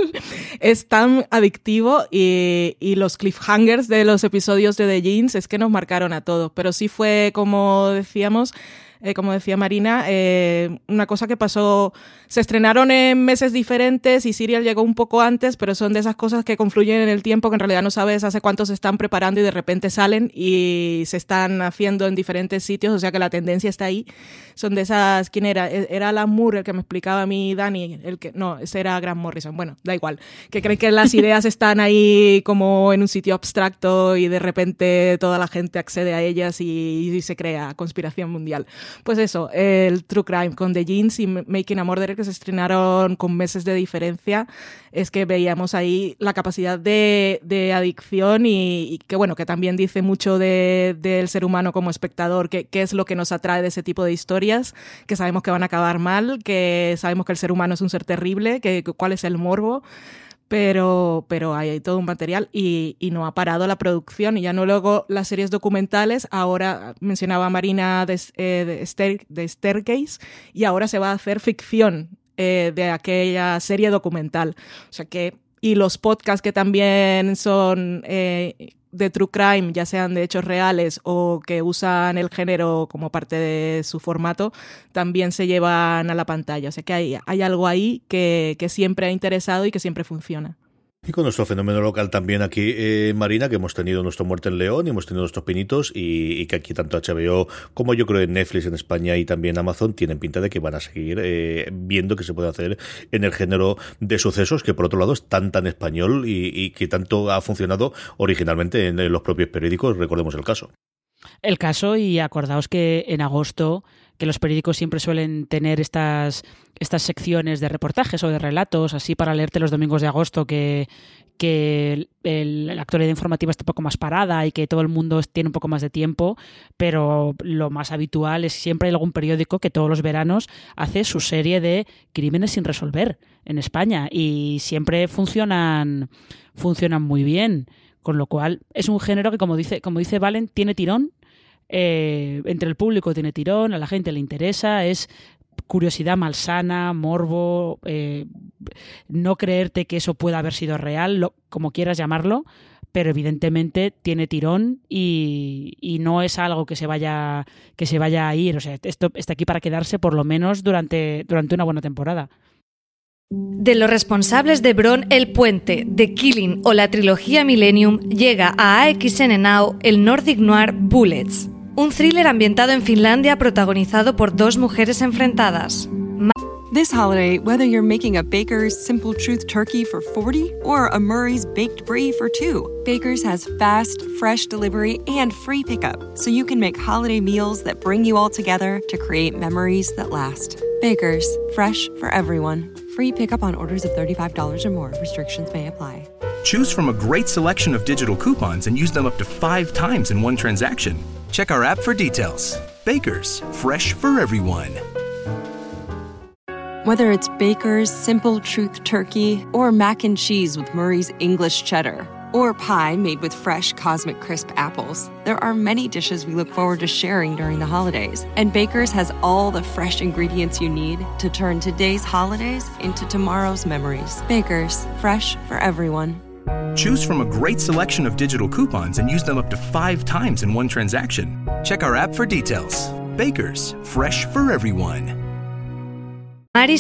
es tan adictivo y, y, los cliffhangers de los episodios de The Jeans es que nos marcaron a todos. Pero sí fue, como decíamos, eh, como decía Marina, eh, una cosa que pasó, se estrenaron en meses diferentes y Serial llegó un poco antes, pero son de esas cosas que confluyen en el tiempo que en realidad no sabes hace cuánto se están preparando y de repente salen y se están haciendo en diferentes sitios, o sea que la tendencia está ahí. Son de esas, ¿quién era? E, era Alan Moore el que me explicaba a mí, Dani, el que, no, ese era Grant Morrison, bueno, da igual, que creen que las ideas están ahí como en un sitio abstracto y de repente toda la gente accede a ellas y, y se crea conspiración mundial pues eso, el True Crime con The Jeans y Making a Murderer que se estrenaron con meses de diferencia, es que veíamos ahí la capacidad de, de adicción y, y, que bueno, que también dice mucho del de, ser humano como espectador, qué es lo que nos atrae de ese tipo de historias, que sabemos que van a acabar mal, que sabemos que el ser humano es un ser terrible, que cuál es el morbo pero, pero hay, todo un material y, y, no ha parado la producción. Y ya no luego las series documentales, ahora mencionaba Marina de, eh, Staircase, y ahora se va a hacer ficción eh, de aquella serie documental. O sea que, y los podcasts que también son eh, de true crime, ya sean de hechos reales o que usan el género como parte de su formato, también se llevan a la pantalla. O sea que hay, hay algo ahí que, que siempre ha interesado y que siempre funciona. Y con nuestro fenómeno local también aquí, eh, Marina, que hemos tenido nuestro Muerte en León y hemos tenido nuestros pinitos y, que aquí tanto HBO como yo creo en Netflix en España y también Amazon tienen pinta de que van a seguir eh, viendo que se puede hacer en el género de sucesos que por otro lado es tan tan español y, que tanto ha funcionado originalmente en, en los propios periódicos, recordemos el caso. El caso y acordaos que en agosto que los periódicos siempre suelen tener estas, estas secciones de reportajes o de relatos, así para leerte los domingos de agosto, que, que la actualidad informativa está un poco más parada y que todo el mundo tiene un poco más de tiempo, pero lo más habitual es siempre hay algún periódico que todos los veranos hace su serie de crímenes sin resolver en España y siempre funcionan, funcionan muy bien. Con lo cual, es un género que, como dice, como dice Valen, tiene tirón eh, entre el público tiene tirón, a la gente le interesa, es curiosidad malsana, morbo, eh, no creerte que eso pueda haber sido real, como quieras llamarlo, pero evidentemente tiene tirón y, y, no es algo que se vaya que se vaya a ir, o sea, esto está aquí para quedarse por lo menos durante, durante una buena temporada. De los responsables de Bron El Puente, The Killing o la trilogía Millennium, llega a AXN Now el Nordic Noir Bullets, un thriller ambientado en Finlandia protagonizado por dos mujeres enfrentadas. This holiday, whether you're making a Baker's Simple Truth turkey for 40 or a Murray's Baked Brie for 2, Baker's has fast, fresh delivery and free pickup, so you can make holiday meals that bring you all together to create memories that last. Baker's, fresh for everyone. Free pickup on orders of $35 or more. Restrictions may apply. Choose from a great selection of digital coupons and use them up to five times in one transaction. Check our app for details. Baker's, fresh for everyone. Whether it's Baker's Simple Truth Turkey or mac and cheese with Murray's English Cheddar or pie made with fresh Cosmic Crisp apples, there are many dishes we look forward to sharing during the holidays. And Baker's has all the fresh ingredients you need to turn today's holidays into tomorrow's memories. Baker's, fresh for everyone. Choose from a great selection of digital coupons and use them up to five times in one transaction. Check our app for details. Baker's, fresh for everyone. Mari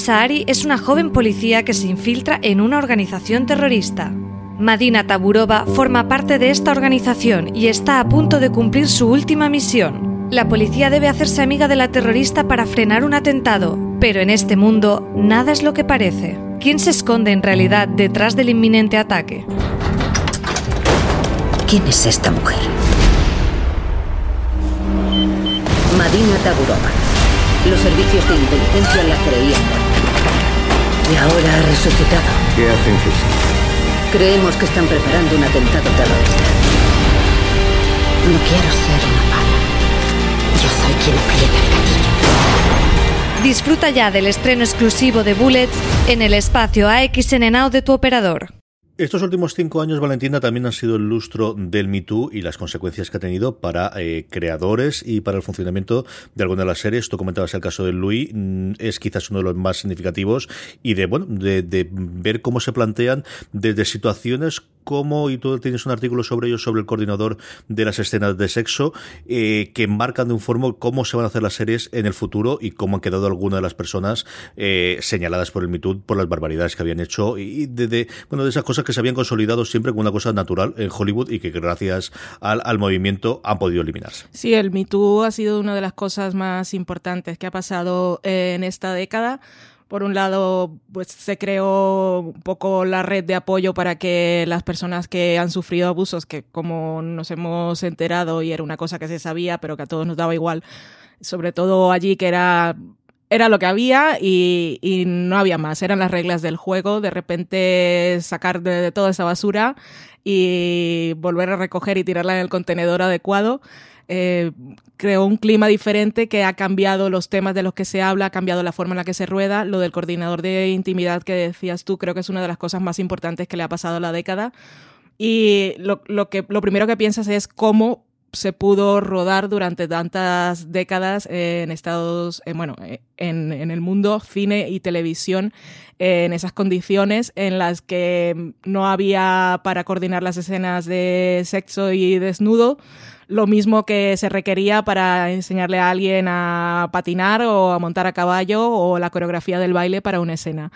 es una joven policía que se infiltra en una organización terrorista. Madina Taburova forma parte de esta organización y está a punto de cumplir su última misión. La policía debe hacerse amiga de la terrorista para frenar un atentado, pero en este mundo nada es lo que parece. ¿Quién se esconde en realidad detrás del inminente ataque? ¿Quién es esta mujer? Madina Taburova. Los servicios de inteligencia la creían muerta. Y ahora ha resucitado. ¿Qué hacen Fisi? Creemos que están preparando un atentado terrorista. No quiero ser una mala. Yo soy quien aprieta el gatillo. Disfruta ya del estreno exclusivo de Bullets en el espacio AXN Now de tu operador. Estos últimos cinco años, Valentina, también han sido el lustro del Me Too y las consecuencias que ha tenido para eh, creadores y para el funcionamiento de algunas de las series. Tú comentabas el caso de Louis, mm, es quizás uno de los más significativos y de, bueno, de ver cómo se plantean desde situaciones como, y tú tienes un artículo sobre ello, sobre el coordinador de las escenas de sexo, eh, que marcan de un forma cómo se van a hacer las series en el futuro y cómo han quedado algunas de las personas eh, señaladas por el Me Too por las barbaridades que habían hecho y de, bueno, de esas cosas que se habían consolidado siempre como una cosa natural en Hollywood y que gracias al, al movimiento han podido eliminarse. Sí, el Me Too ha sido una de las cosas más importantes que ha pasado en esta década. Por un lado, pues se creó un poco la red de apoyo para que las personas que han sufrido abusos, que como nos hemos enterado y era una cosa que se sabía, pero que a todos nos daba igual, sobre todo allí que era era lo que había y, y, no había más, eran las reglas del juego, de repente sacar de, de, toda esa basura y volver a recoger y tirarla en el contenedor adecuado. Eh, creó un clima diferente que ha cambiado los temas de los que se habla, ha cambiado la forma en la que se rueda. Lo del coordinador de intimidad que decías tú, creo que es una de las cosas más importantes que le ha pasado a la década. Y lo, lo que, lo primero que piensas es cómo se pudo rodar durante tantas décadas en Estados, eh, bueno, en, en, el mundo, cine y televisión, eh, en esas condiciones en las que no había para coordinar las escenas de sexo y desnudo lo mismo que se requería para enseñarle a alguien a patinar o a montar a caballo o la coreografía del baile para una escena.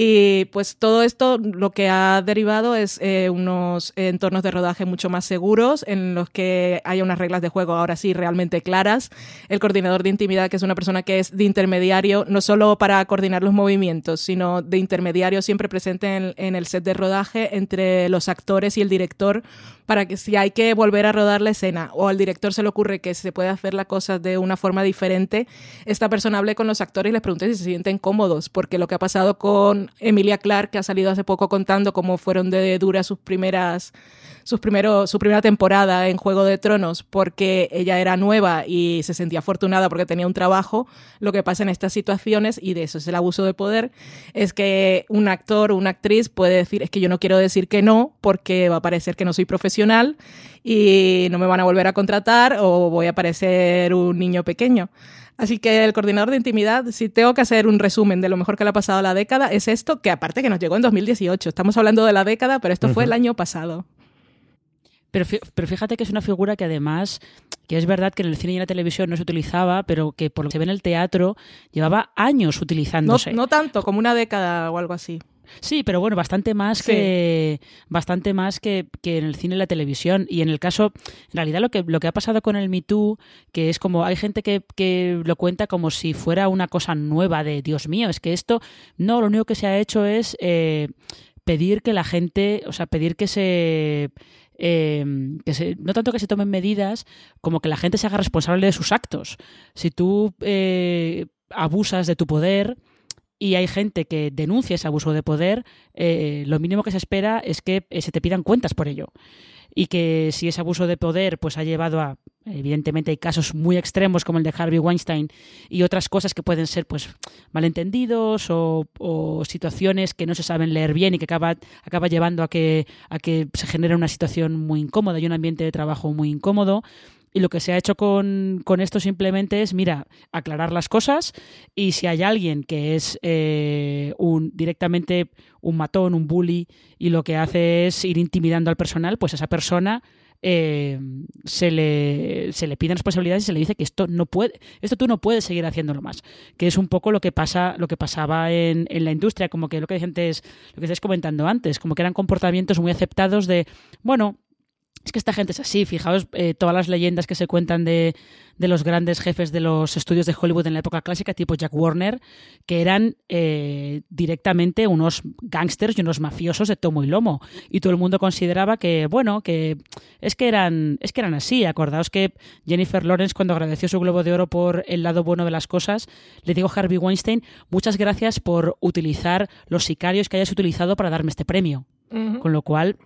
Y pues todo esto lo que ha derivado es eh, unos entornos de rodaje mucho más seguros, en los que haya unas reglas de juego ahora sí realmente claras. El coordinador de intimidad, que es una persona que es de intermediario, no solo para coordinar los movimientos, sino de intermediario siempre presente en, en el set de rodaje entre los actores y el director para que si hay que volver a rodar la escena o al director se le ocurre que se puede hacer la cosa de una forma diferente, esta persona hable con los actores y les pregunte si se sienten cómodos, porque lo que ha pasado con Emilia Clarke, que ha salido hace poco contando cómo fueron de duras sus primeras sus primeros, su primera temporada en Juego de Tronos porque ella era nueva y se sentía afortunada porque tenía un trabajo, lo que pasa en estas situaciones, y de eso es el abuso de poder, es que un actor o una actriz puede decir, es que yo no quiero decir que no porque va a parecer que no soy profesional y no me van a volver a contratar o voy a parecer un niño pequeño. Así que el coordinador de intimidad, si tengo que hacer un resumen de lo mejor que le ha pasado a la década, es esto, que aparte que nos llegó en 2018. Estamos hablando de la década, pero esto uh -huh. fue el año pasado. Pero, pero, fíjate que es una figura que además que es verdad que en el cine y en la televisión no se utilizaba, pero que por lo que se ve en el teatro llevaba años utilizándose. No, no tanto, como una década o algo así. Sí, pero bueno, bastante más Sí. que bastante más que, que en el cine y la televisión. Y en el caso, en realidad lo que, lo que ha pasado con el Me Too, que es como, hay gente que, que lo cuenta como si fuera una cosa nueva de Dios mío, es que esto, no, lo único que se ha hecho es eh, pedir que la gente, o sea, pedir que se eh, que se, no tanto que se tomen medidas como que la gente se haga responsable de sus actos. Si tú eh, abusas de tu poder y hay gente que denuncia ese abuso de poder, eh, lo mínimo que se espera es que eh, se te pidan cuentas por ello. Y que si ese abuso de poder pues ha llevado a, evidentemente hay casos muy extremos como el de Harvey Weinstein y otras cosas que pueden ser pues malentendidos o, o situaciones que no se saben leer bien y que acaba, acaba llevando a que, a que se genere una situación muy incómoda y un ambiente de trabajo muy incómodo. Y lo que se ha hecho con, con esto simplemente es, mira, aclarar las cosas y si hay alguien que es eh, un directamente un matón, un bully, y lo que hace es ir intimidando al personal, pues esa persona eh, se, le, se le piden responsabilidades y se le dice que esto no puede, esto tú no puedes seguir haciéndolo más. Que es un poco lo que pasa, lo que pasaba en, en la industria, como que lo que antes, lo que estáis comentando antes, como que eran comportamientos muy aceptados de, bueno, es que esta gente es así, fijaos eh, todas las leyendas que se cuentan de, de, los grandes jefes de los estudios de Hollywood en la época clásica, tipo Jack Warner, que eran eh, directamente unos gángsters y unos mafiosos de tomo y lomo. Y todo el mundo consideraba que, bueno, que es que eran, es que eran así. Acordaos que Jennifer Lawrence, cuando agradeció su Globo de Oro por el lado bueno de las cosas, le dijo a Harvey Weinstein, muchas gracias por utilizar los sicarios que hayas utilizado para darme este premio. Uh -huh. Con lo cual,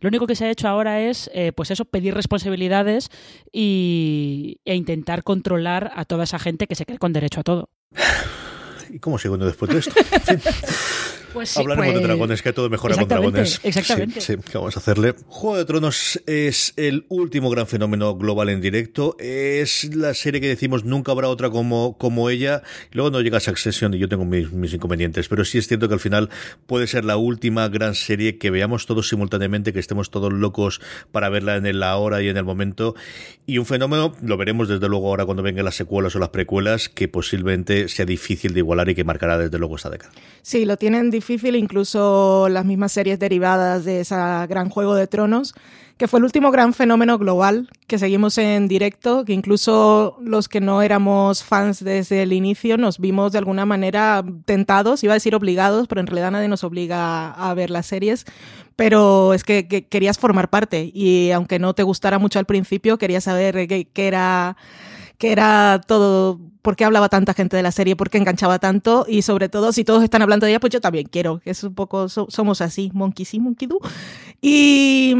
lo único que se ha hecho ahora es, eh, pues eso, pedir responsabilidades y, e intentar controlar a toda esa gente que se cree con derecho a todo. ¿Y cómo sigo después de esto? Pues sí, Hablaremos pues... de dragones, que todo mejora con dragones. Exactamente. Sí, sí, ¿qué vamos a hacerle? Juego de Tronos es el último gran fenómeno global en directo. Es la serie que decimos nunca habrá otra como, como ella. Luego no llega Succession y yo tengo mis, mis, inconvenientes. Pero sí es cierto que al final puede ser la última gran serie que veamos todos simultáneamente, que estemos todos locos para verla en la hora y en el momento. Y un fenómeno, lo veremos desde luego ahora cuando vengan las secuelas o las precuelas, que posiblemente sea difícil de igualar y que marcará desde luego esta década. Sí, lo tienen difícil difícil, incluso las mismas series derivadas de esa gran Juego de Tronos, que fue el último gran fenómeno global que seguimos en directo, que incluso los que no éramos fans desde el inicio nos vimos de alguna manera tentados, iba a decir obligados, pero en realidad nadie nos obliga a ver las series, pero es que, que querías formar parte y aunque no te gustara mucho al principio, querías saber qué era que era todo, por qué hablaba tanta gente de la serie, por qué enganchaba tanto y sobre todo si todos están hablando de ella, pues yo también quiero, es un poco, so, somos así, monkey sí, monkey do. Y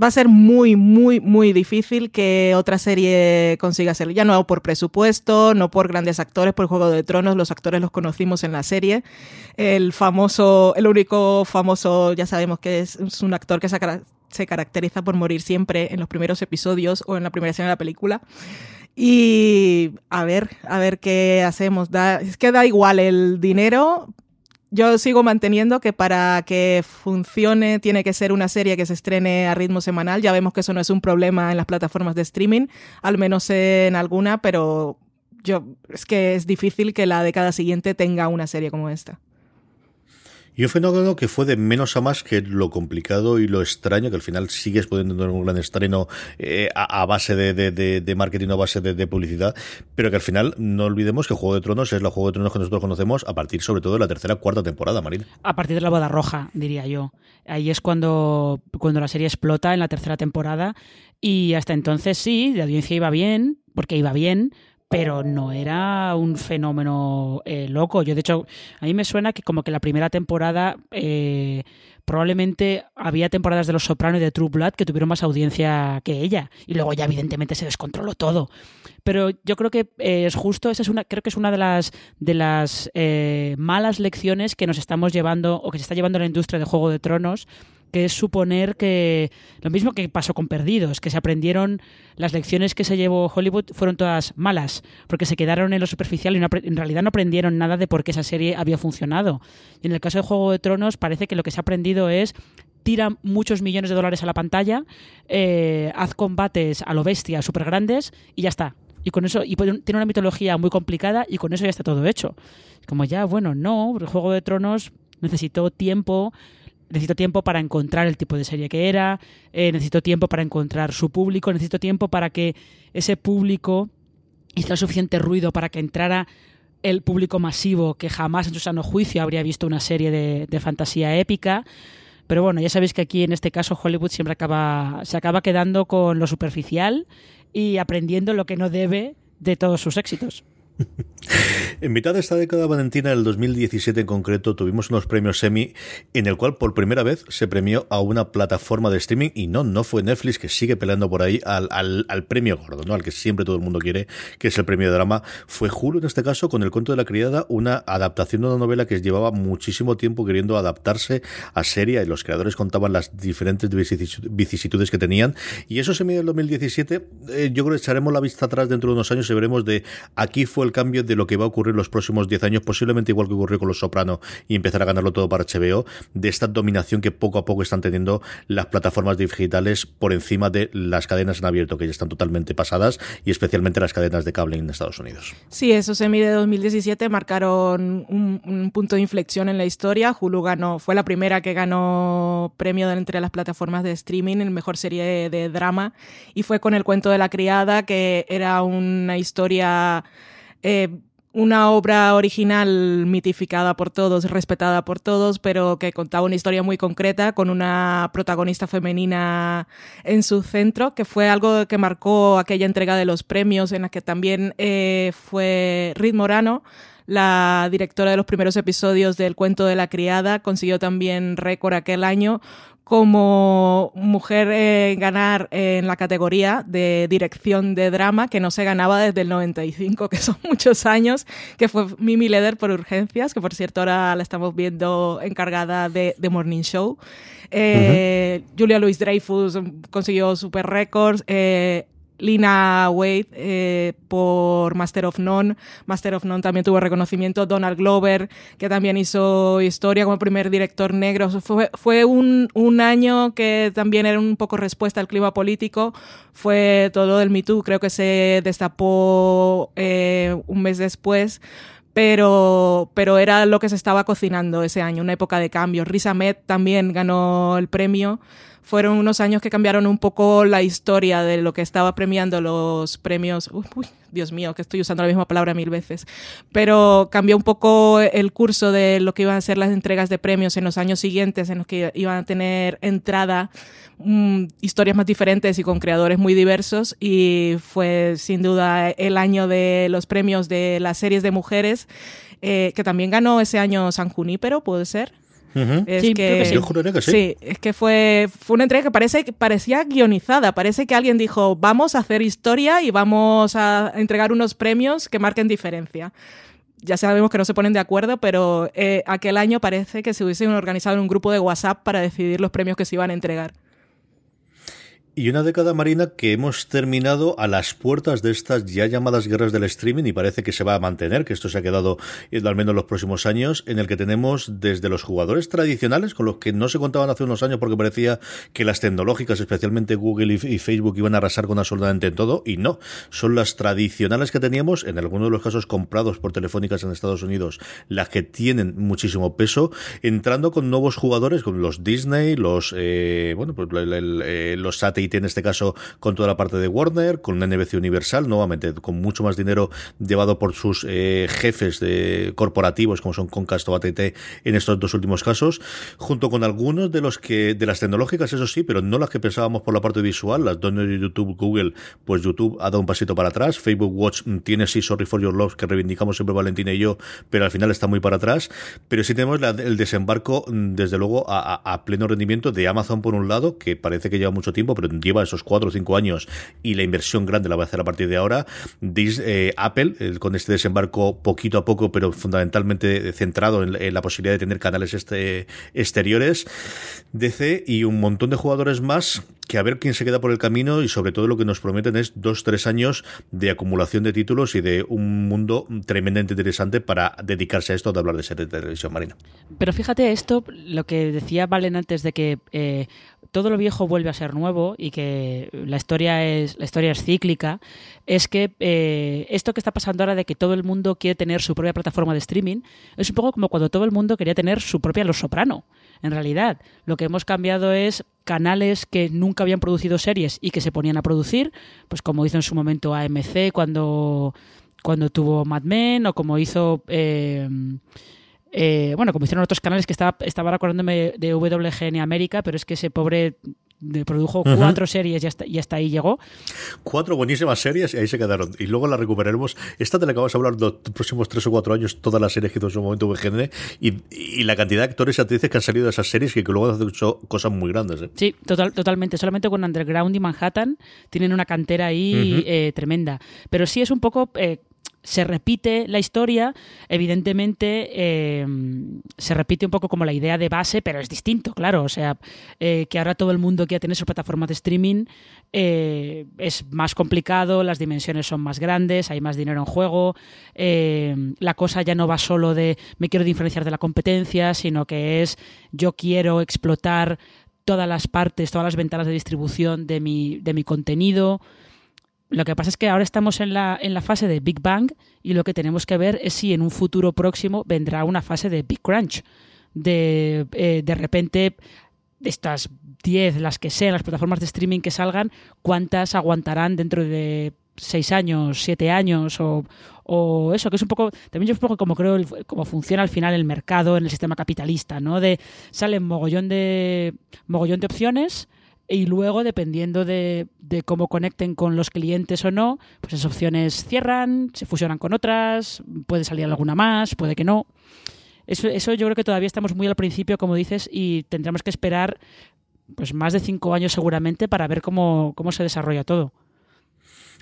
va a ser muy, muy, muy difícil que otra serie consiga hacerlo. Ya no por presupuesto, no por grandes actores, por Juego de Tronos, los actores los conocimos en la serie. El famoso, el único famoso, ya sabemos que es, es un actor que se, se caracteriza por morir siempre en los primeros episodios o en la primera escena de la película. Y a ver, a ver qué hacemos. Da, es que da igual el dinero. Yo sigo manteniendo que para que funcione tiene que ser una serie que se estrene a ritmo semanal. Ya vemos que eso no es un problema en las plataformas de streaming, al menos en alguna, pero yo es que es difícil que la década siguiente tenga una serie como esta. Y un fenómeno que fue de menos a más que lo complicado y lo extraño, que al final sigues pudiendo tener un gran estreno eh, a, base de, de, de, marketing a base de, publicidad, pero que al final no olvidemos que Juego de Tronos es la Juego de Tronos que nosotros conocemos a partir sobre todo de la tercera cuarta temporada, Marín. A partir de la boda roja, diría yo. Ahí es cuando, cuando la serie explota en la tercera temporada y hasta entonces sí, la audiencia iba bien, porque iba bien, pero no era un fenómeno eh, loco. Yo, de hecho, a mí me suena que como que la primera temporada eh, probablemente había temporadas de Los Soprano y de True Blood que tuvieron más audiencia que ella. Y luego ya evidentemente se descontroló todo. Pero yo creo que eh, es justo, esa es una, creo que es una de las de las eh, malas lecciones que nos estamos llevando o que se está llevando la industria de Juego de Tronos que es suponer que lo mismo que pasó con Perdidos, que se aprendieron las lecciones que se llevó Hollywood fueron todas malas, porque se quedaron en lo superficial y no, en realidad no aprendieron nada de por qué esa serie había funcionado. Y en el caso de Juego de Tronos parece que lo que se ha aprendido es tira muchos millones de dólares a la pantalla, eh, haz combates a lo bestia, súper grandes y ya está. Y con eso, y tiene una mitología muy complicada y con eso ya está todo hecho. Como ya, bueno, no, el Juego de Tronos necesitó tiempo, necesito tiempo para encontrar el tipo de serie que era, eh, necesito tiempo para encontrar su público, necesito tiempo para que ese público hiciera suficiente ruido para que entrara el público masivo que jamás en su sano juicio habría visto una serie de, de fantasía épica. Pero bueno, ya sabéis que aquí en este caso Hollywood siempre acaba, se acaba quedando con lo superficial y aprendiendo lo que no debe de todos sus éxitos. En mitad de esta década valentina del 2017 en concreto tuvimos unos premios Emmy en el cual por primera vez se premió a una plataforma de streaming y no, no fue Netflix que sigue peleando por ahí al, al, premio gordo, ¿no? al que siempre todo el mundo quiere, que es el premio de drama. Fue Hulu en este caso con El cuento de la criada, una adaptación de una novela que llevaba muchísimo tiempo queriendo adaptarse a serie y los creadores contaban las diferentes vicisitudes que tenían y eso se mide el 2017. Eh, yo creo que echaremos la vista atrás dentro de unos años y veremos de aquí fue el cambio de lo que va a ocurrir los próximos 10 años, posiblemente igual que ocurrió con Los Soprano y empezar a ganarlo todo para HBO, de esta dominación que poco a poco están teniendo las plataformas digitales por encima de las cadenas en abierto, que ya están totalmente pasadas, y especialmente las cadenas de cable en Estados Unidos. Sí, eso se mide 2017, marcaron un, punto de inflexión en la historia. Hulu ganó, fue la primera que ganó premio entre las plataformas de streaming en mejor serie de drama, y fue con El cuento de la criada, que era una historia eh, una obra original mitificada por todos, respetada por todos, pero que contaba una historia muy concreta con una protagonista femenina en su centro, que fue algo que marcó aquella entrega de los premios en la que también eh, fue Rit Morano, la directora de los primeros episodios del cuento de la criada, consiguió también récord aquel año como mujer eh, ganar en la categoría de dirección de drama, que no se ganaba desde el 95, que son muchos años, que fue Mimi Leder por Urgencias, que por cierto ahora la estamos viendo encargada de The Morning Show. Eh, Julia Louis Dreyfus consiguió super récords. Eh, Lina Wade eh, por Master of None. Master of None también tuvo reconocimiento. Donald Glover, que también hizo historia como primer director negro. Fue, fue un, un, año que también era un poco respuesta al clima político. Fue todo del Me Too, creo que se destapó eh, un mes después. Pero, pero era lo que se estaba cocinando ese año, una época de cambio. Riz Ahmed también ganó el premio fueron unos años que cambiaron un poco la historia de lo que estaba premiando los premios. Uy, Dios mío, que estoy usando la misma palabra mil veces. Pero cambió un poco el curso de lo que iban a ser las entregas de premios en los años siguientes, en los que iban a tener entrada mm, historias más diferentes y con creadores muy diversos. Y fue sin duda el año de los premios de las series de mujeres, eh, que también ganó ese año San Junípero, puede ser es que, sí. es que fue, fue una entrega que parece, parecía guionizada. Parece que alguien dijo, vamos a hacer historia y vamos a entregar unos premios que marquen diferencia. Ya sabemos que no se ponen de acuerdo, pero eh, aquel año parece que se hubiesen organizado en un grupo de WhatsApp para decidir los premios que se iban a entregar. Y una década marina que hemos terminado a las puertas de estas ya llamadas guerras del streaming y parece que se va a mantener, que esto se ha quedado eh, al menos los próximos años, en el que tenemos desde los jugadores tradicionales, con los que no se contaban hace unos años porque parecía que las tecnológicas, especialmente Google y Facebook, iban a arrasar con absolutamente todo, y no, son las tradicionales que teníamos, en algunos de los casos comprados por telefónicas en Estados Unidos, las que tienen muchísimo peso, entrando con nuevos jugadores, con los Disney, los, eh, bueno, pues eh, los En este caso con toda la parte de Warner, con NBC Universal, nuevamente con mucho más dinero llevado por sus eh, jefes de corporativos como son Comcast o AT&T en estos dos últimos casos, junto con algunos de los que de las tecnológicas, eso sí, pero no las que pensábamos por la parte visual, las de YouTube, Google, pues YouTube ha dado un pasito para atrás, Facebook Watch tiene sí Sorry for Your Love que reivindicamos siempre Valentina y yo, pero al final está muy para atrás, pero sí tenemos el desembarco desde luego a, pleno rendimiento de Amazon por un lado, que parece que lleva mucho tiempo, pero lleva esos cuatro o cinco años y la inversión grande la va a hacer a partir de ahora. Eh, Apple, con este desembarco poquito a poco, pero fundamentalmente centrado en, la posibilidad de tener canales este, exteriores. DC y un montón de jugadores más que a ver quién se queda por el camino y sobre todo lo que nos prometen es dos, tres años de acumulación de títulos y de un mundo tremendamente interesante para dedicarse a esto de hablar de series de televisión marina. Pero fíjate esto, lo que decía Valen antes de que eh, todo lo viejo vuelve a ser nuevo y que la historia es, la historia es cíclica, es que eh, esto que está pasando ahora de que todo el mundo quiere tener su propia plataforma de streaming, es un poco como cuando todo el mundo quería tener su propia Los Soprano. En realidad, lo que hemos cambiado es canales que nunca habían producido series y que se ponían a producir, pues como hizo en su momento AMC cuando, cuando tuvo Mad Men o como hizo... Eh, eh, bueno, como hicieron otros canales que estaba, estaba acordándome de WGN América, pero es que ese pobre de- produjo cuatro series y hasta, y hasta ahí llegó. Cuatro buenísimas series y ahí se quedaron. Y luego la recuperaremos. Esta te la acabas de hablar los próximos tres o cuatro años, todas las series que hizo en su momento VGN y, y la cantidad de actores y actrices que han salido de esas series y que luego han hecho cosas muy grandes. ¿eh? Sí, total, totalmente. Solamente con Underground y Manhattan tienen una cantera ahí eh, tremenda. Pero sí es un poco. eh, se repite la historia, evidentemente eh, se repite un poco como la idea de base, pero es distinto, claro. O sea, eh, que ahora todo el mundo quiera tener su plataforma de streaming eh, es más complicado, las dimensiones son más grandes, hay más dinero en juego, eh, la cosa ya no va solo de me quiero diferenciar de la competencia, sino que es yo quiero explotar todas las partes, todas las ventanas de distribución de mi, de mi contenido. Lo que pasa es que ahora estamos en la, en la fase de Big Bang y lo que tenemos que ver es si en un futuro próximo vendrá una fase de Big Crunch. De, eh, de repente, estas 10, las que sean, las plataformas de streaming que salgan, ¿cuántas aguantarán dentro de 6 años, 7 años? O, o eso, que es un poco, también yo un poco como creo, el- cómo funciona al final el mercado en el sistema capitalista, ¿no? De salen mogollón de, mogollón de opciones y luego, dependiendo de, de cómo conecten con los clientes o no, pues esas opciones cierran, se fusionan con otras, puede salir alguna más, puede que no. Eso, eso yo creo que todavía estamos muy al principio, como dices, y tendremos que esperar pues más de cinco años seguramente para ver cómo, cómo se desarrolla todo.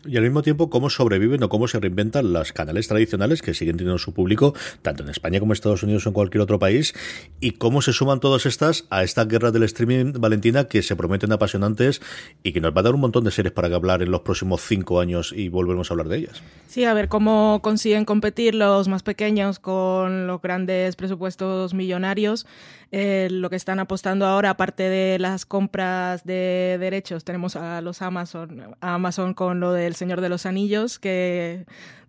Y al mismo tiempo, cómo sobreviven o cómo se reinventan los canales tradicionales que siguen teniendo su público, tanto en España como en Estados Unidos o en cualquier otro país, y cómo se suman todas estas a esta guerra del streaming, Valentina, que se prometen apasionantes y que nos va a dar un montón de series para que hablar en los próximos cinco años y volveremos a hablar de ellas. Sí, a ver cómo consiguen competir los más pequeños con los grandes presupuestos millonarios. Eh, lo que están apostando ahora, aparte de las compras de derechos, tenemos a los Amazon, a Amazon con lo del Señor de los Anillos, que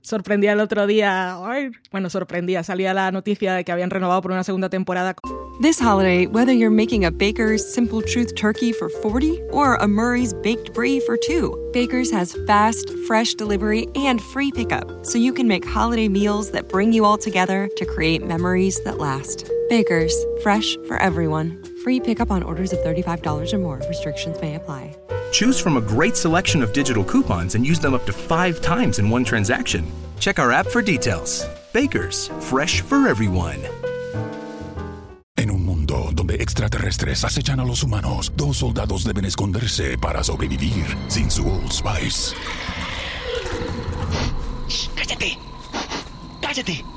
sorprendía el otro día, ay, bueno, sorprendía, salía la noticia de que habían renovado por una segunda temporada. This holiday, whether you're making a Baker's Simple Truth turkey for 40 or a Murray's Baked Brie for 2, Baker's has fast, fresh delivery and free pickup, so you can make holiday meals that bring you all together to create memories that last. Baker's, fresh for everyone. Free pickup on orders of $35 or more. Restrictions may apply. Choose from a great selection of digital coupons and use them up to five times in one transaction. Check our app for details. Bakers, fresh for everyone. En un mundo donde extraterrestres acechan a los humanos, dos soldados deben esconderse para sobrevivir sin su Old Spice. ¡Cállate! ¡Cállate!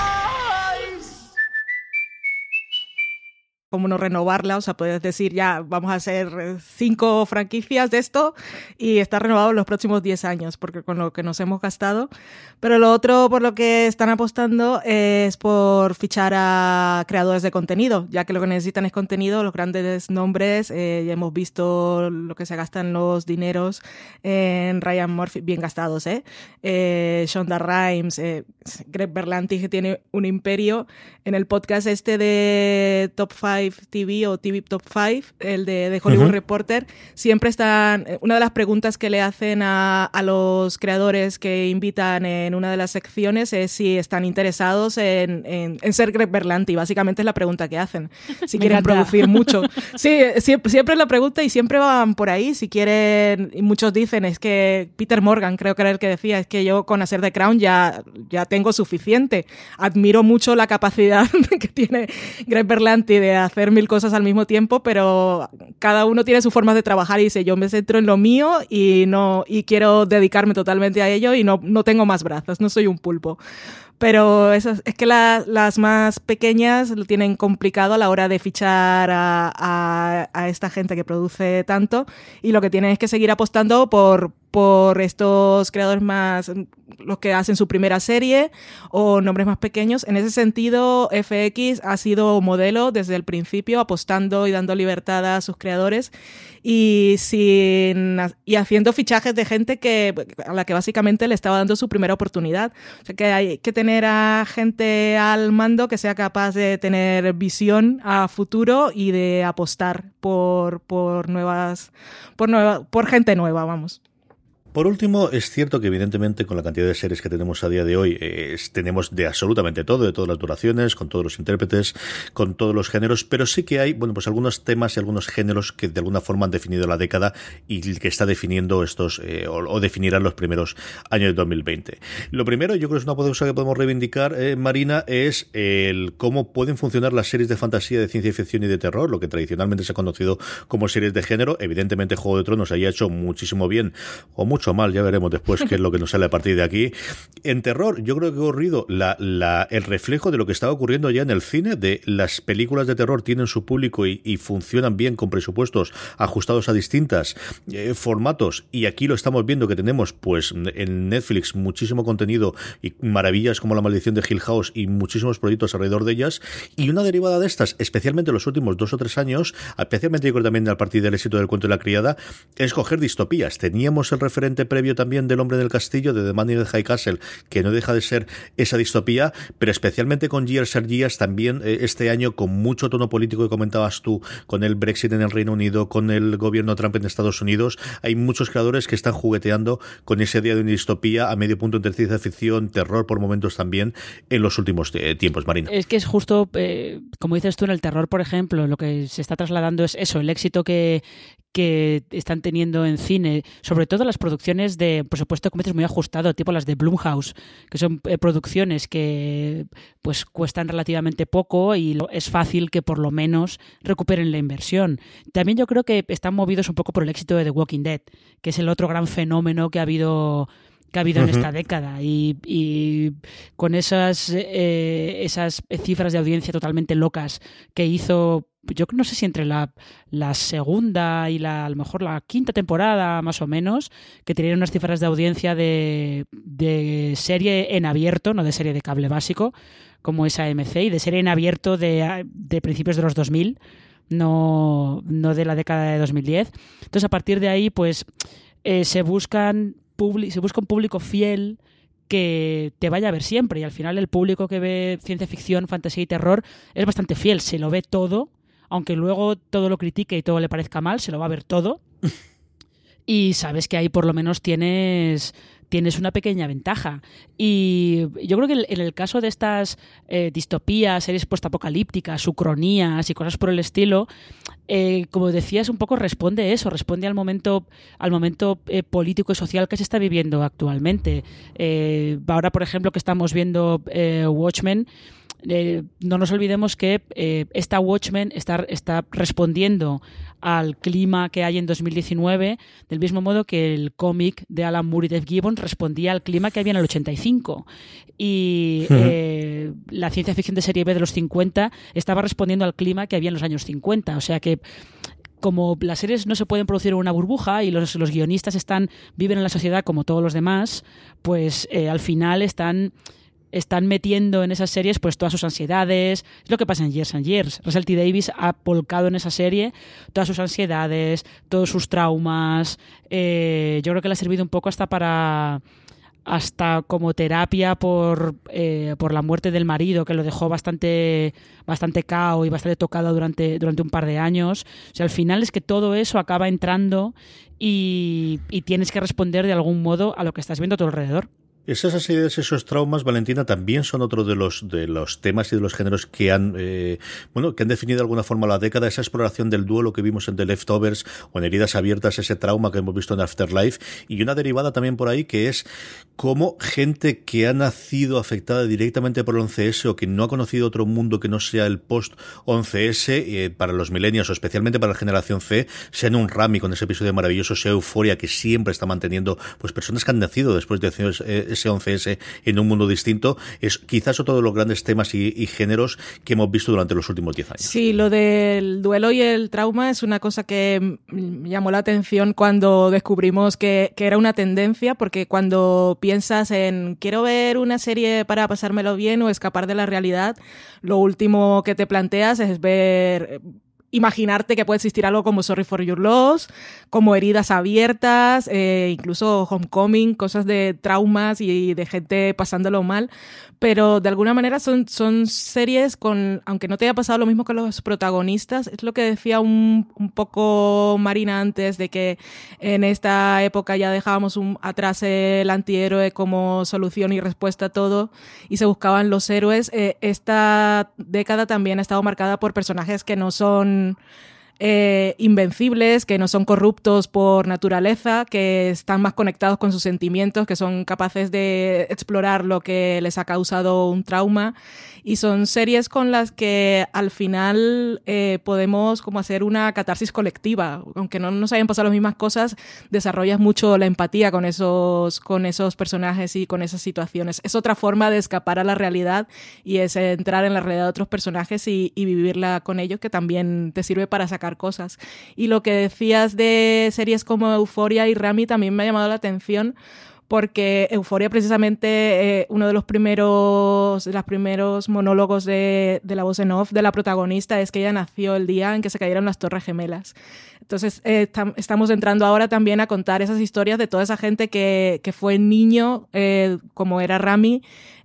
Cómo no renovarla, o sea, puedes decir ya vamos a hacer eh, cinco franquicias de esto y está renovado en los próximos 10 años, porque con lo que nos hemos gastado. Pero lo otro por lo que están apostando es por fichar a creadores de contenido, ya que lo que necesitan es contenido, los grandes nombres, eh, ya hemos visto lo que se gastan los dineros en Ryan Murphy, bien gastados, ¿eh? eh Shonda Rhimes, eh, Greg Berlanti, que tiene un imperio. En el podcast este de Top 5 TV o TV Top 5, el de, de Hollywood Ujú. Reporter, siempre están. eh, Una de las preguntas que le hacen a, a los creadores que invitan en una de las secciones es si están interesados en, en- en ser Greg Berlanti. Básicamente es la pregunta que hacen. Si Me quieren encanta. producir mucho. Sí, siempre, siempre es la pregunta y siempre van por ahí. Si quieren, y muchos dicen, es que Peter Morgan, creo que era el que decía, es que yo con hacer The Crown ya, ya tengo suficiente. Admiro mucho la capacidad que tiene Greg Berlanti de hacer mil cosas al mismo tiempo, pero cada uno tiene sus formas de trabajar y dice, yo me centro en lo mío y no y quiero dedicarme totalmente a ello y no, no tengo más brazos, no soy un pulpo. Pero es, es que las más pequeñas lo tienen complicado a la hora de fichar a, a, a, esta gente que produce tanto y lo que tienen es que seguir apostando por, por estos creadores más, los que hacen su primera serie o nombres más pequeños. En ese sentido, FX ha sido modelo desde el principio, apostando y dando libertad a sus creadores y, sin, y haciendo fichajes de gente que, a la que básicamente le estaba dando su primera oportunidad. O sea que hay que tener a gente al mando que sea capaz de tener visión a futuro y de apostar por, por nuevas, por nueva, por gente nueva, vamos. Por último, es cierto que evidentemente con la cantidad de series que tenemos a día de hoy, eh, tenemos de absolutamente todo, de todas las duraciones, con todos los intérpretes, con todos los géneros, pero sí que hay, bueno, pues algunos temas y algunos géneros que de alguna forma han definido la década y que está definiendo estos, eh, o, definirán los primeros años de 2020. Lo primero, yo creo que es una cosa que podemos reivindicar, eh, Marina, es el cómo pueden funcionar las series de fantasía, de ciencia ficción y de terror, lo que tradicionalmente se ha conocido como series de género. Evidentemente, Juego de Tronos haya hecho muchísimo bien, o mucho mucho mal, ya veremos después qué es lo que nos sale a partir de aquí. En terror, yo creo que ha ocurrido la, el reflejo de lo que estaba ocurriendo ya en el cine, de las películas de terror tienen su público y, y funcionan bien con presupuestos ajustados a distintas eh, formatos, y aquí lo estamos viendo que tenemos pues en Netflix muchísimo contenido y maravillas como La maldición de Hill House y muchísimos proyectos alrededor de ellas, y una derivada de estas, especialmente en los últimos dos o tres años, especialmente yo creo también a partir del éxito del cuento de la criada, es coger distopías. Teníamos el referente previo también del Hombre del Castillo, de The Man in the High Castle, que no deja de ser esa distopía, pero especialmente con Years and Years también eh, este año con mucho tono político que comentabas tú, con el Brexit en el Reino Unido, con el gobierno Trump en Estados Unidos, hay muchos creadores que están jugueteando con ese día de una distopía a medio punto entre ciencia ficción, terror por momentos también en los últimos eh, tiempos, Marina. Es que es justo, eh, como dices tú, en el terror, por ejemplo, lo que se está trasladando es eso, el éxito que, que están teniendo en cine, sobre todo las producciones de presupuesto como dices, muy ajustado, tipo las de Blumhouse, que son eh, producciones que pues cuestan relativamente poco y lo, es fácil que por lo menos recuperen la inversión. También yo creo que están movidos un poco por el éxito de The Walking Dead, que es el otro gran fenómeno que ha habido que ha habido uh -huh. en esta década y, y con esas eh, esas cifras de audiencia totalmente locas que hizo yo no sé si entre la, segunda y la a lo mejor la quinta temporada más o menos que tenían unas cifras de audiencia de, de serie en abierto no de serie de cable básico como esa AMC y de serie en abierto de, de principios de los 2000 no, no de la década de 2010 entonces a partir de ahí pues eh, se buscan se busca un público fiel que te vaya a ver siempre y al final el público que ve ciencia ficción, fantasía y terror es bastante fiel, se lo ve todo, aunque luego todo lo critique y todo le parezca mal, se lo va a ver todo. y sabes que ahí por lo menos tienes tienes una pequeña ventaja. Y yo creo que en el caso de estas eh, distopías, series postapocalípticas, ucronías y cosas por el estilo, eh, como decías, un poco responde eso, responde al momento, al momento eh, político y social que se está viviendo actualmente. Eh, ahora, por ejemplo, que estamos viendo eh, Watchmen, eh, no nos olvidemos que eh, esta Watchmen está, está, respondiendo al clima que hay en 2019 del mismo modo que el cómic de Alan Moore y Dave Gibbons respondía al clima que había en el 85 y uh -huh. eh, la ciencia ficción de serie B de los 50 estaba respondiendo al clima que había en los años 50 o sea que como las series no se pueden producir en una burbuja y los, los guionistas están viven en la sociedad como todos los demás pues al final están están metiendo en esas series pues todas sus ansiedades, es lo que pasa en Years and Years. Russell. Davis ha volcado en esa serie todas sus ansiedades, todos sus traumas. Eh, yo creo que le ha servido un poco hasta para hasta como terapia por, eh, por la muerte del marido que lo dejó bastante bastante cao y bastante tocado durante, durante un par de años. O sea, al final es que todo eso acaba entrando y tienes que responder de algún modo a lo que estás viendo a tu alrededor. Esas ideas, esos traumas, Valentina, también son otro de los de los temas y de los géneros que han eh, bueno que han definido de alguna forma la década. Esa exploración del duelo que vimos en The Leftovers o en Heridas Abiertas, ese trauma que hemos visto en Afterlife y una derivada también por ahí que es cómo gente que ha nacido afectada directamente por el 11S o que no ha conocido otro mundo que no sea el post 11S eh, para los millennials o especialmente para la generación C, sea en un Rami con ese episodio maravilloso, sea Euforia que siempre está manteniendo pues personas que han nacido después de ese 11S en un mundo distinto, es quizás otro de los grandes temas y, géneros que hemos visto durante los últimos 10 años. Sí, lo del duelo y el trauma es una cosa que llamó la atención cuando descubrimos que, que era una tendencia, porque cuando piensas en quiero ver una serie para pasármelo bien o escapar de la realidad, lo último que te planteas es ver imaginarte que puede existir algo como Sorry for Your Loss, como heridas abiertas, eh, incluso Homecoming, cosas de traumas y de gente pasándolo mal, pero de alguna manera son, son series con, aunque no te haya pasado lo mismo que los protagonistas, es lo que decía un, un poco Marina antes, de que en esta época ya dejábamos un, atrás el antihéroe como solución y respuesta a todo y se buscaban los héroes. Eh, esta década también ha estado marcada por personajes que no son schönen eh, invencibles, que no son corruptos por naturaleza, que están más conectados con sus sentimientos, que son capaces de explorar lo que les ha causado un trauma y son series con las que al final eh, podemos como hacer una catarsis colectiva, aunque no nos hayan pasado las mismas cosas, desarrollas mucho la empatía con esos, con esos personajes y con esas situaciones. Es otra forma de escapar a la realidad y es entrar en la realidad de otros personajes y, y vivirla con ellos que también te sirve para sacar cosas. Y lo que decías de series como Euforia y Rami también me ha llamado la atención porque Euforia precisamente eh, uno de los primeros, los primeros monólogos de, de, la voz en off de la protagonista es que ella nació el día en que se cayeron las Torres Gemelas. Entonces eh, estamos entrando ahora también a contar esas historias de toda esa gente que, que fue niño, eh, como era Rami,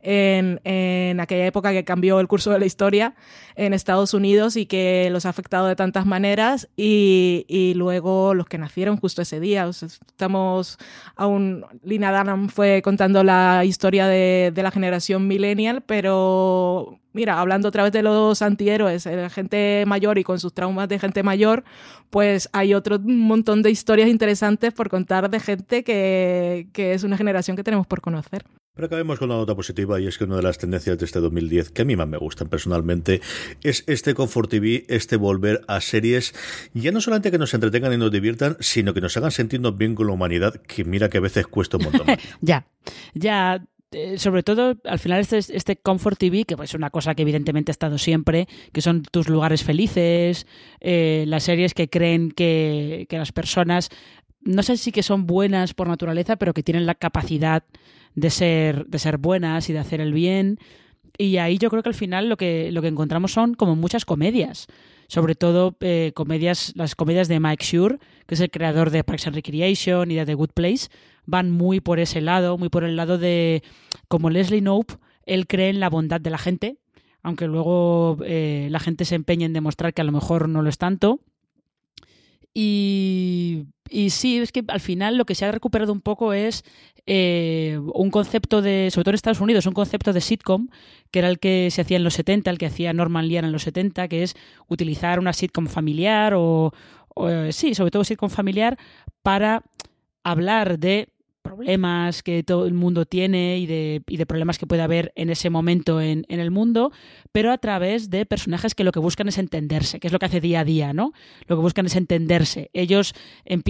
en, en, aquella época que cambió el curso de la historia en Estados Unidos y que los ha afectado de tantas maneras y, y luego los que nacieron justo ese día. O sea, estamos aún, Lina Dunham fue contando la historia de, de la generación millennial, pero mira, hablando otra vez de los antihéroes, la gente mayor y con sus traumas de gente mayor, pues hay otro montón de historias interesantes por contar de gente que, que es una generación que tenemos por conocer. Pero acabemos con una nota positiva y es que una de las tendencias de este 2010 que a mí más me gustan personalmente es este Comfort TV, este volver a series, ya no solamente que nos entretengan y nos diviertan, sino que nos hagan sentirnos bien con la humanidad, que mira que a veces cuesta un montón. ya, ya eh, sobre todo al final este, este Comfort TV, que es una cosa que evidentemente ha estado siempre, que son tus lugares felices, eh, las series que creen que, que las personas, no sé si que son buenas por naturaleza, pero que tienen la capacidad de ser, de ser buenas y de hacer el bien. Y ahí yo creo que al final lo que, lo que encontramos son como muchas comedias. Sobre todo eh, comedias, las comedias de Mike Shure, que es el creador de Parks and Recreation y de The Good Place, van muy por ese lado, muy por el lado de, como Leslie Knope, él cree en la bondad de la gente, aunque luego eh, la gente se empeñe en demostrar que a lo mejor no lo es tanto. Y, y, sí, es que al final lo que se ha recuperado un poco es eh, un concepto de, sobre todo en Estados Unidos, un concepto de sitcom, que era el que se hacía en los 70, el que hacía Norman Lear en los 70, que es utilizar una sitcom familiar o, o sí, sobre todo sitcom familiar para hablar de problemas que todo el mundo tiene y de, y de problemas que puede haber en ese momento en, el mundo, pero a través de personajes que lo que buscan es entenderse, que es lo que hace día a día, ¿no? Lo que buscan es entenderse. Ellos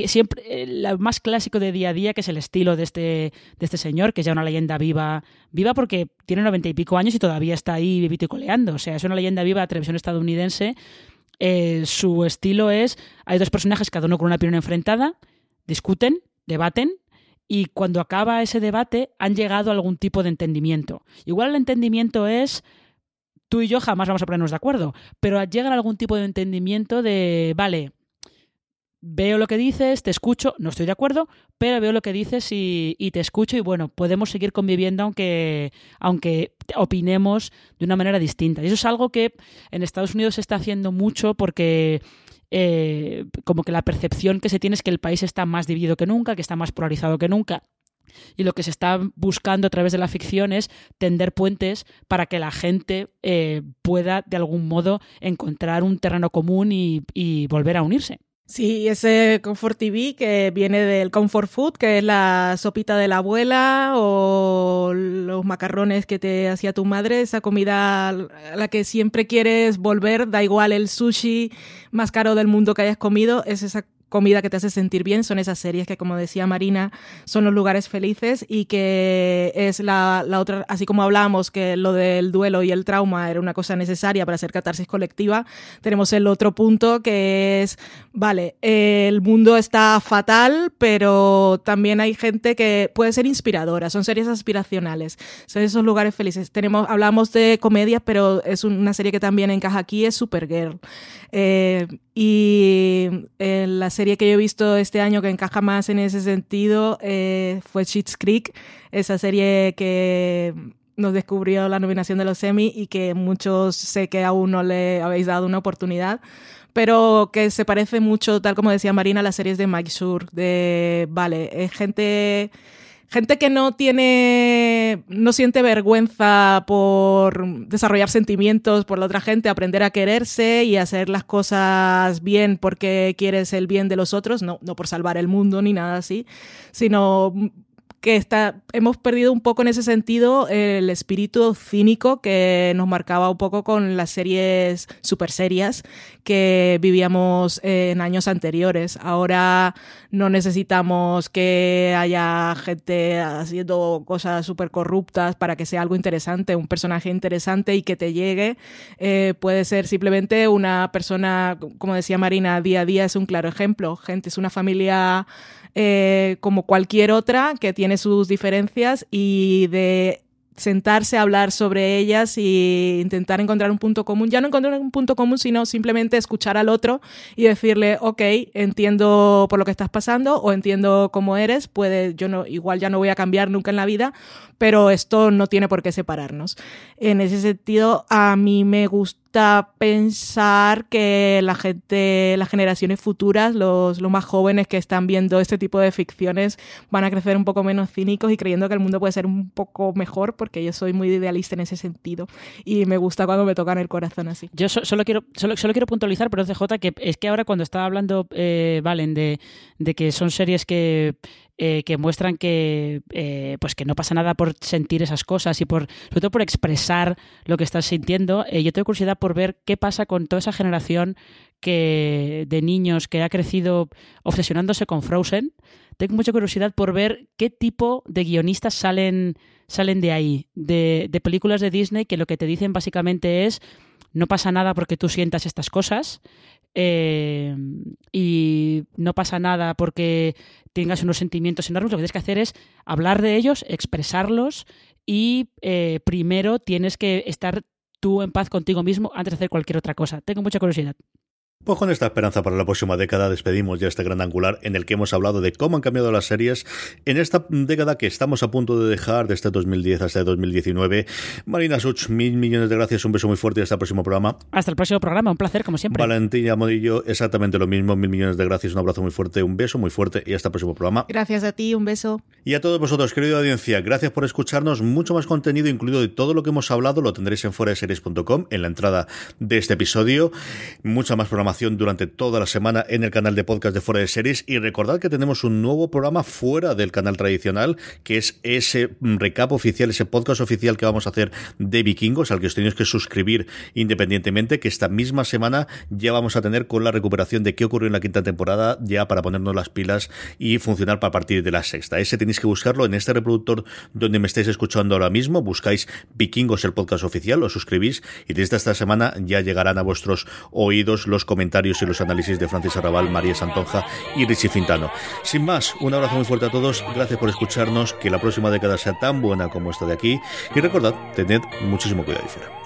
siempre, lo más clásico de día a día, que es el estilo de este, de este señor, que es ya una leyenda viva, viva porque tiene noventa y pico años y todavía está ahí vivito y coleando. O sea, es una leyenda viva de televisión estadounidense. Eh, su estilo es, hay dos personajes, cada uno con una opinión enfrentada, discuten, debaten, y cuando acaba ese debate han llegado a algún tipo de entendimiento. Igual el entendimiento es tú y yo jamás vamos a ponernos de acuerdo, pero llegan a algún tipo de entendimiento de, vale, veo lo que dices, te escucho, no estoy de acuerdo, pero veo lo que dices y, y te escucho y bueno, podemos seguir conviviendo aunque, aunque opinemos de una manera distinta. Y eso es algo que en Estados Unidos se está haciendo mucho porque eh, como que la percepción que se tiene es que el país está más dividido que nunca, que está más polarizado que nunca. y lo que se está buscando a través de la ficción es tender puentes para que la gente eh, pueda de algún modo encontrar un terreno común y, y volver a unirse. Sí, ese Comfort TV que viene del Comfort Food, que es la sopita de la abuela o los macarrones que te hacía tu madre, esa comida a la que siempre quieres volver, da igual el sushi más caro del mundo que hayas comido, es esa comida que te hace sentir bien, son esas series que, como decía Marina, son los lugares felices y que es la, la, otra, así como hablábamos que lo del duelo y el trauma era una cosa necesaria para hacer catarsis colectiva, tenemos el otro punto que es, vale, el mundo está fatal, pero también hay gente que puede ser inspiradora, son series aspiracionales, son esos lugares felices. Tenemos, hablamos de comedias, pero es una serie que también encaja aquí, es Supergirl. Eh, y eh, la serie que yo he visto este año que encaja más en ese sentido eh, fue Schitt's Creek, esa serie que nos descubrió la nominación de los Emmy y que muchos sé que aún no le habéis dado una oportunidad, pero que se parece mucho, tal como decía Marina, a las series de Mike Schur, de, vale, es gente gente que no tiene, no siente vergüenza por desarrollar sentimientos por la otra gente, aprender a quererse y hacer las cosas bien porque quieres el bien de los otros, no, no por salvar el mundo ni nada así, sino que está, hemos perdido un poco en ese sentido el espíritu cínico que nos marcaba un poco con las series super serias que vivíamos en años anteriores. Ahora no necesitamos que haya gente haciendo cosas súper corruptas para que sea algo interesante, un personaje interesante y que te llegue. Eh, puede ser simplemente una persona, como decía Marina, día a día es un claro ejemplo. Gente, es una familia eh, como cualquier otra que tiene sus diferencias y de sentarse a hablar sobre ellas e intentar encontrar un punto común. Ya no encontrar un punto común, sino simplemente escuchar al otro y decirle, ok, entiendo por lo que estás pasando o entiendo cómo eres, puede, yo no, igual ya no voy a cambiar nunca en la vida, pero esto no tiene por qué separarnos. En ese sentido, a mí me gusta pensar que la gente, las generaciones futuras, los, los más jóvenes que están viendo este tipo de ficciones, van a crecer un poco menos cínicos y creyendo que el mundo puede ser un poco mejor, porque yo soy muy idealista en ese sentido y me gusta cuando me tocan el corazón así. Yo so, solo quiero solo, solo, quiero puntualizar, pero CJ, que es que ahora cuando estaba hablando, eh, Valen, de, de que son series que eh, que muestran que eh, pues que no pasa nada por sentir esas cosas y por sobre todo por expresar lo que estás sintiendo. Eh, yo tengo curiosidad por ver qué pasa con toda esa generación que de niños que ha crecido obsesionándose con Frozen. Tengo mucha curiosidad por ver qué tipo de guionistas salen salen de ahí, de, de películas de Disney que lo que te dicen básicamente es no pasa nada porque tú sientas estas cosas eh, y no pasa nada porque tengas unos sentimientos enormes, lo que tienes que hacer es hablar de ellos, expresarlos y eh, primero tienes que estar tú en paz contigo mismo antes de hacer cualquier otra cosa. Tengo mucha curiosidad. Pues con esta esperanza para la próxima década despedimos ya este gran angular en el que hemos hablado de cómo han cambiado las series en esta década que estamos a punto de dejar, de este 2010 hasta el 2019. Marina Such, mil millones de gracias, un beso muy fuerte y hasta el próximo programa. Hasta el próximo programa, un placer como siempre. Valentina Modillo, exactamente lo mismo, mil millones de gracias, un abrazo muy fuerte, un beso muy fuerte y hasta el próximo programa. Gracias a ti, un beso. Y a todos vosotros, querida audiencia, gracias por escucharnos. Mucho más contenido, incluido de todo lo que hemos hablado, lo tendréis en fuera de series.com en la entrada de este episodio. Mucha más programación durante toda la semana en el canal de podcast de Fuera de Series y recordad que tenemos un nuevo programa fuera del canal tradicional que es ese recap oficial, ese podcast oficial que vamos a hacer de vikingos al que os tenéis que suscribir independientemente que esta misma semana ya vamos a tener con la recuperación de qué ocurrió en la quinta temporada ya para ponernos las pilas y funcionar para partir de la sexta. Ese tenéis que buscarlo en este reproductor donde me estáis escuchando ahora mismo, buscáis vikingos el podcast oficial, os suscribís y desde esta semana ya llegarán a vuestros oídos los comentarios y los análisis de Francis Arrabal, María Santonja y Richie Fintano. Sin más, un abrazo muy fuerte a todos, gracias por escucharnos, que la próxima década sea tan buena como esta de aquí y recordad, tened muchísimo cuidado y fuera.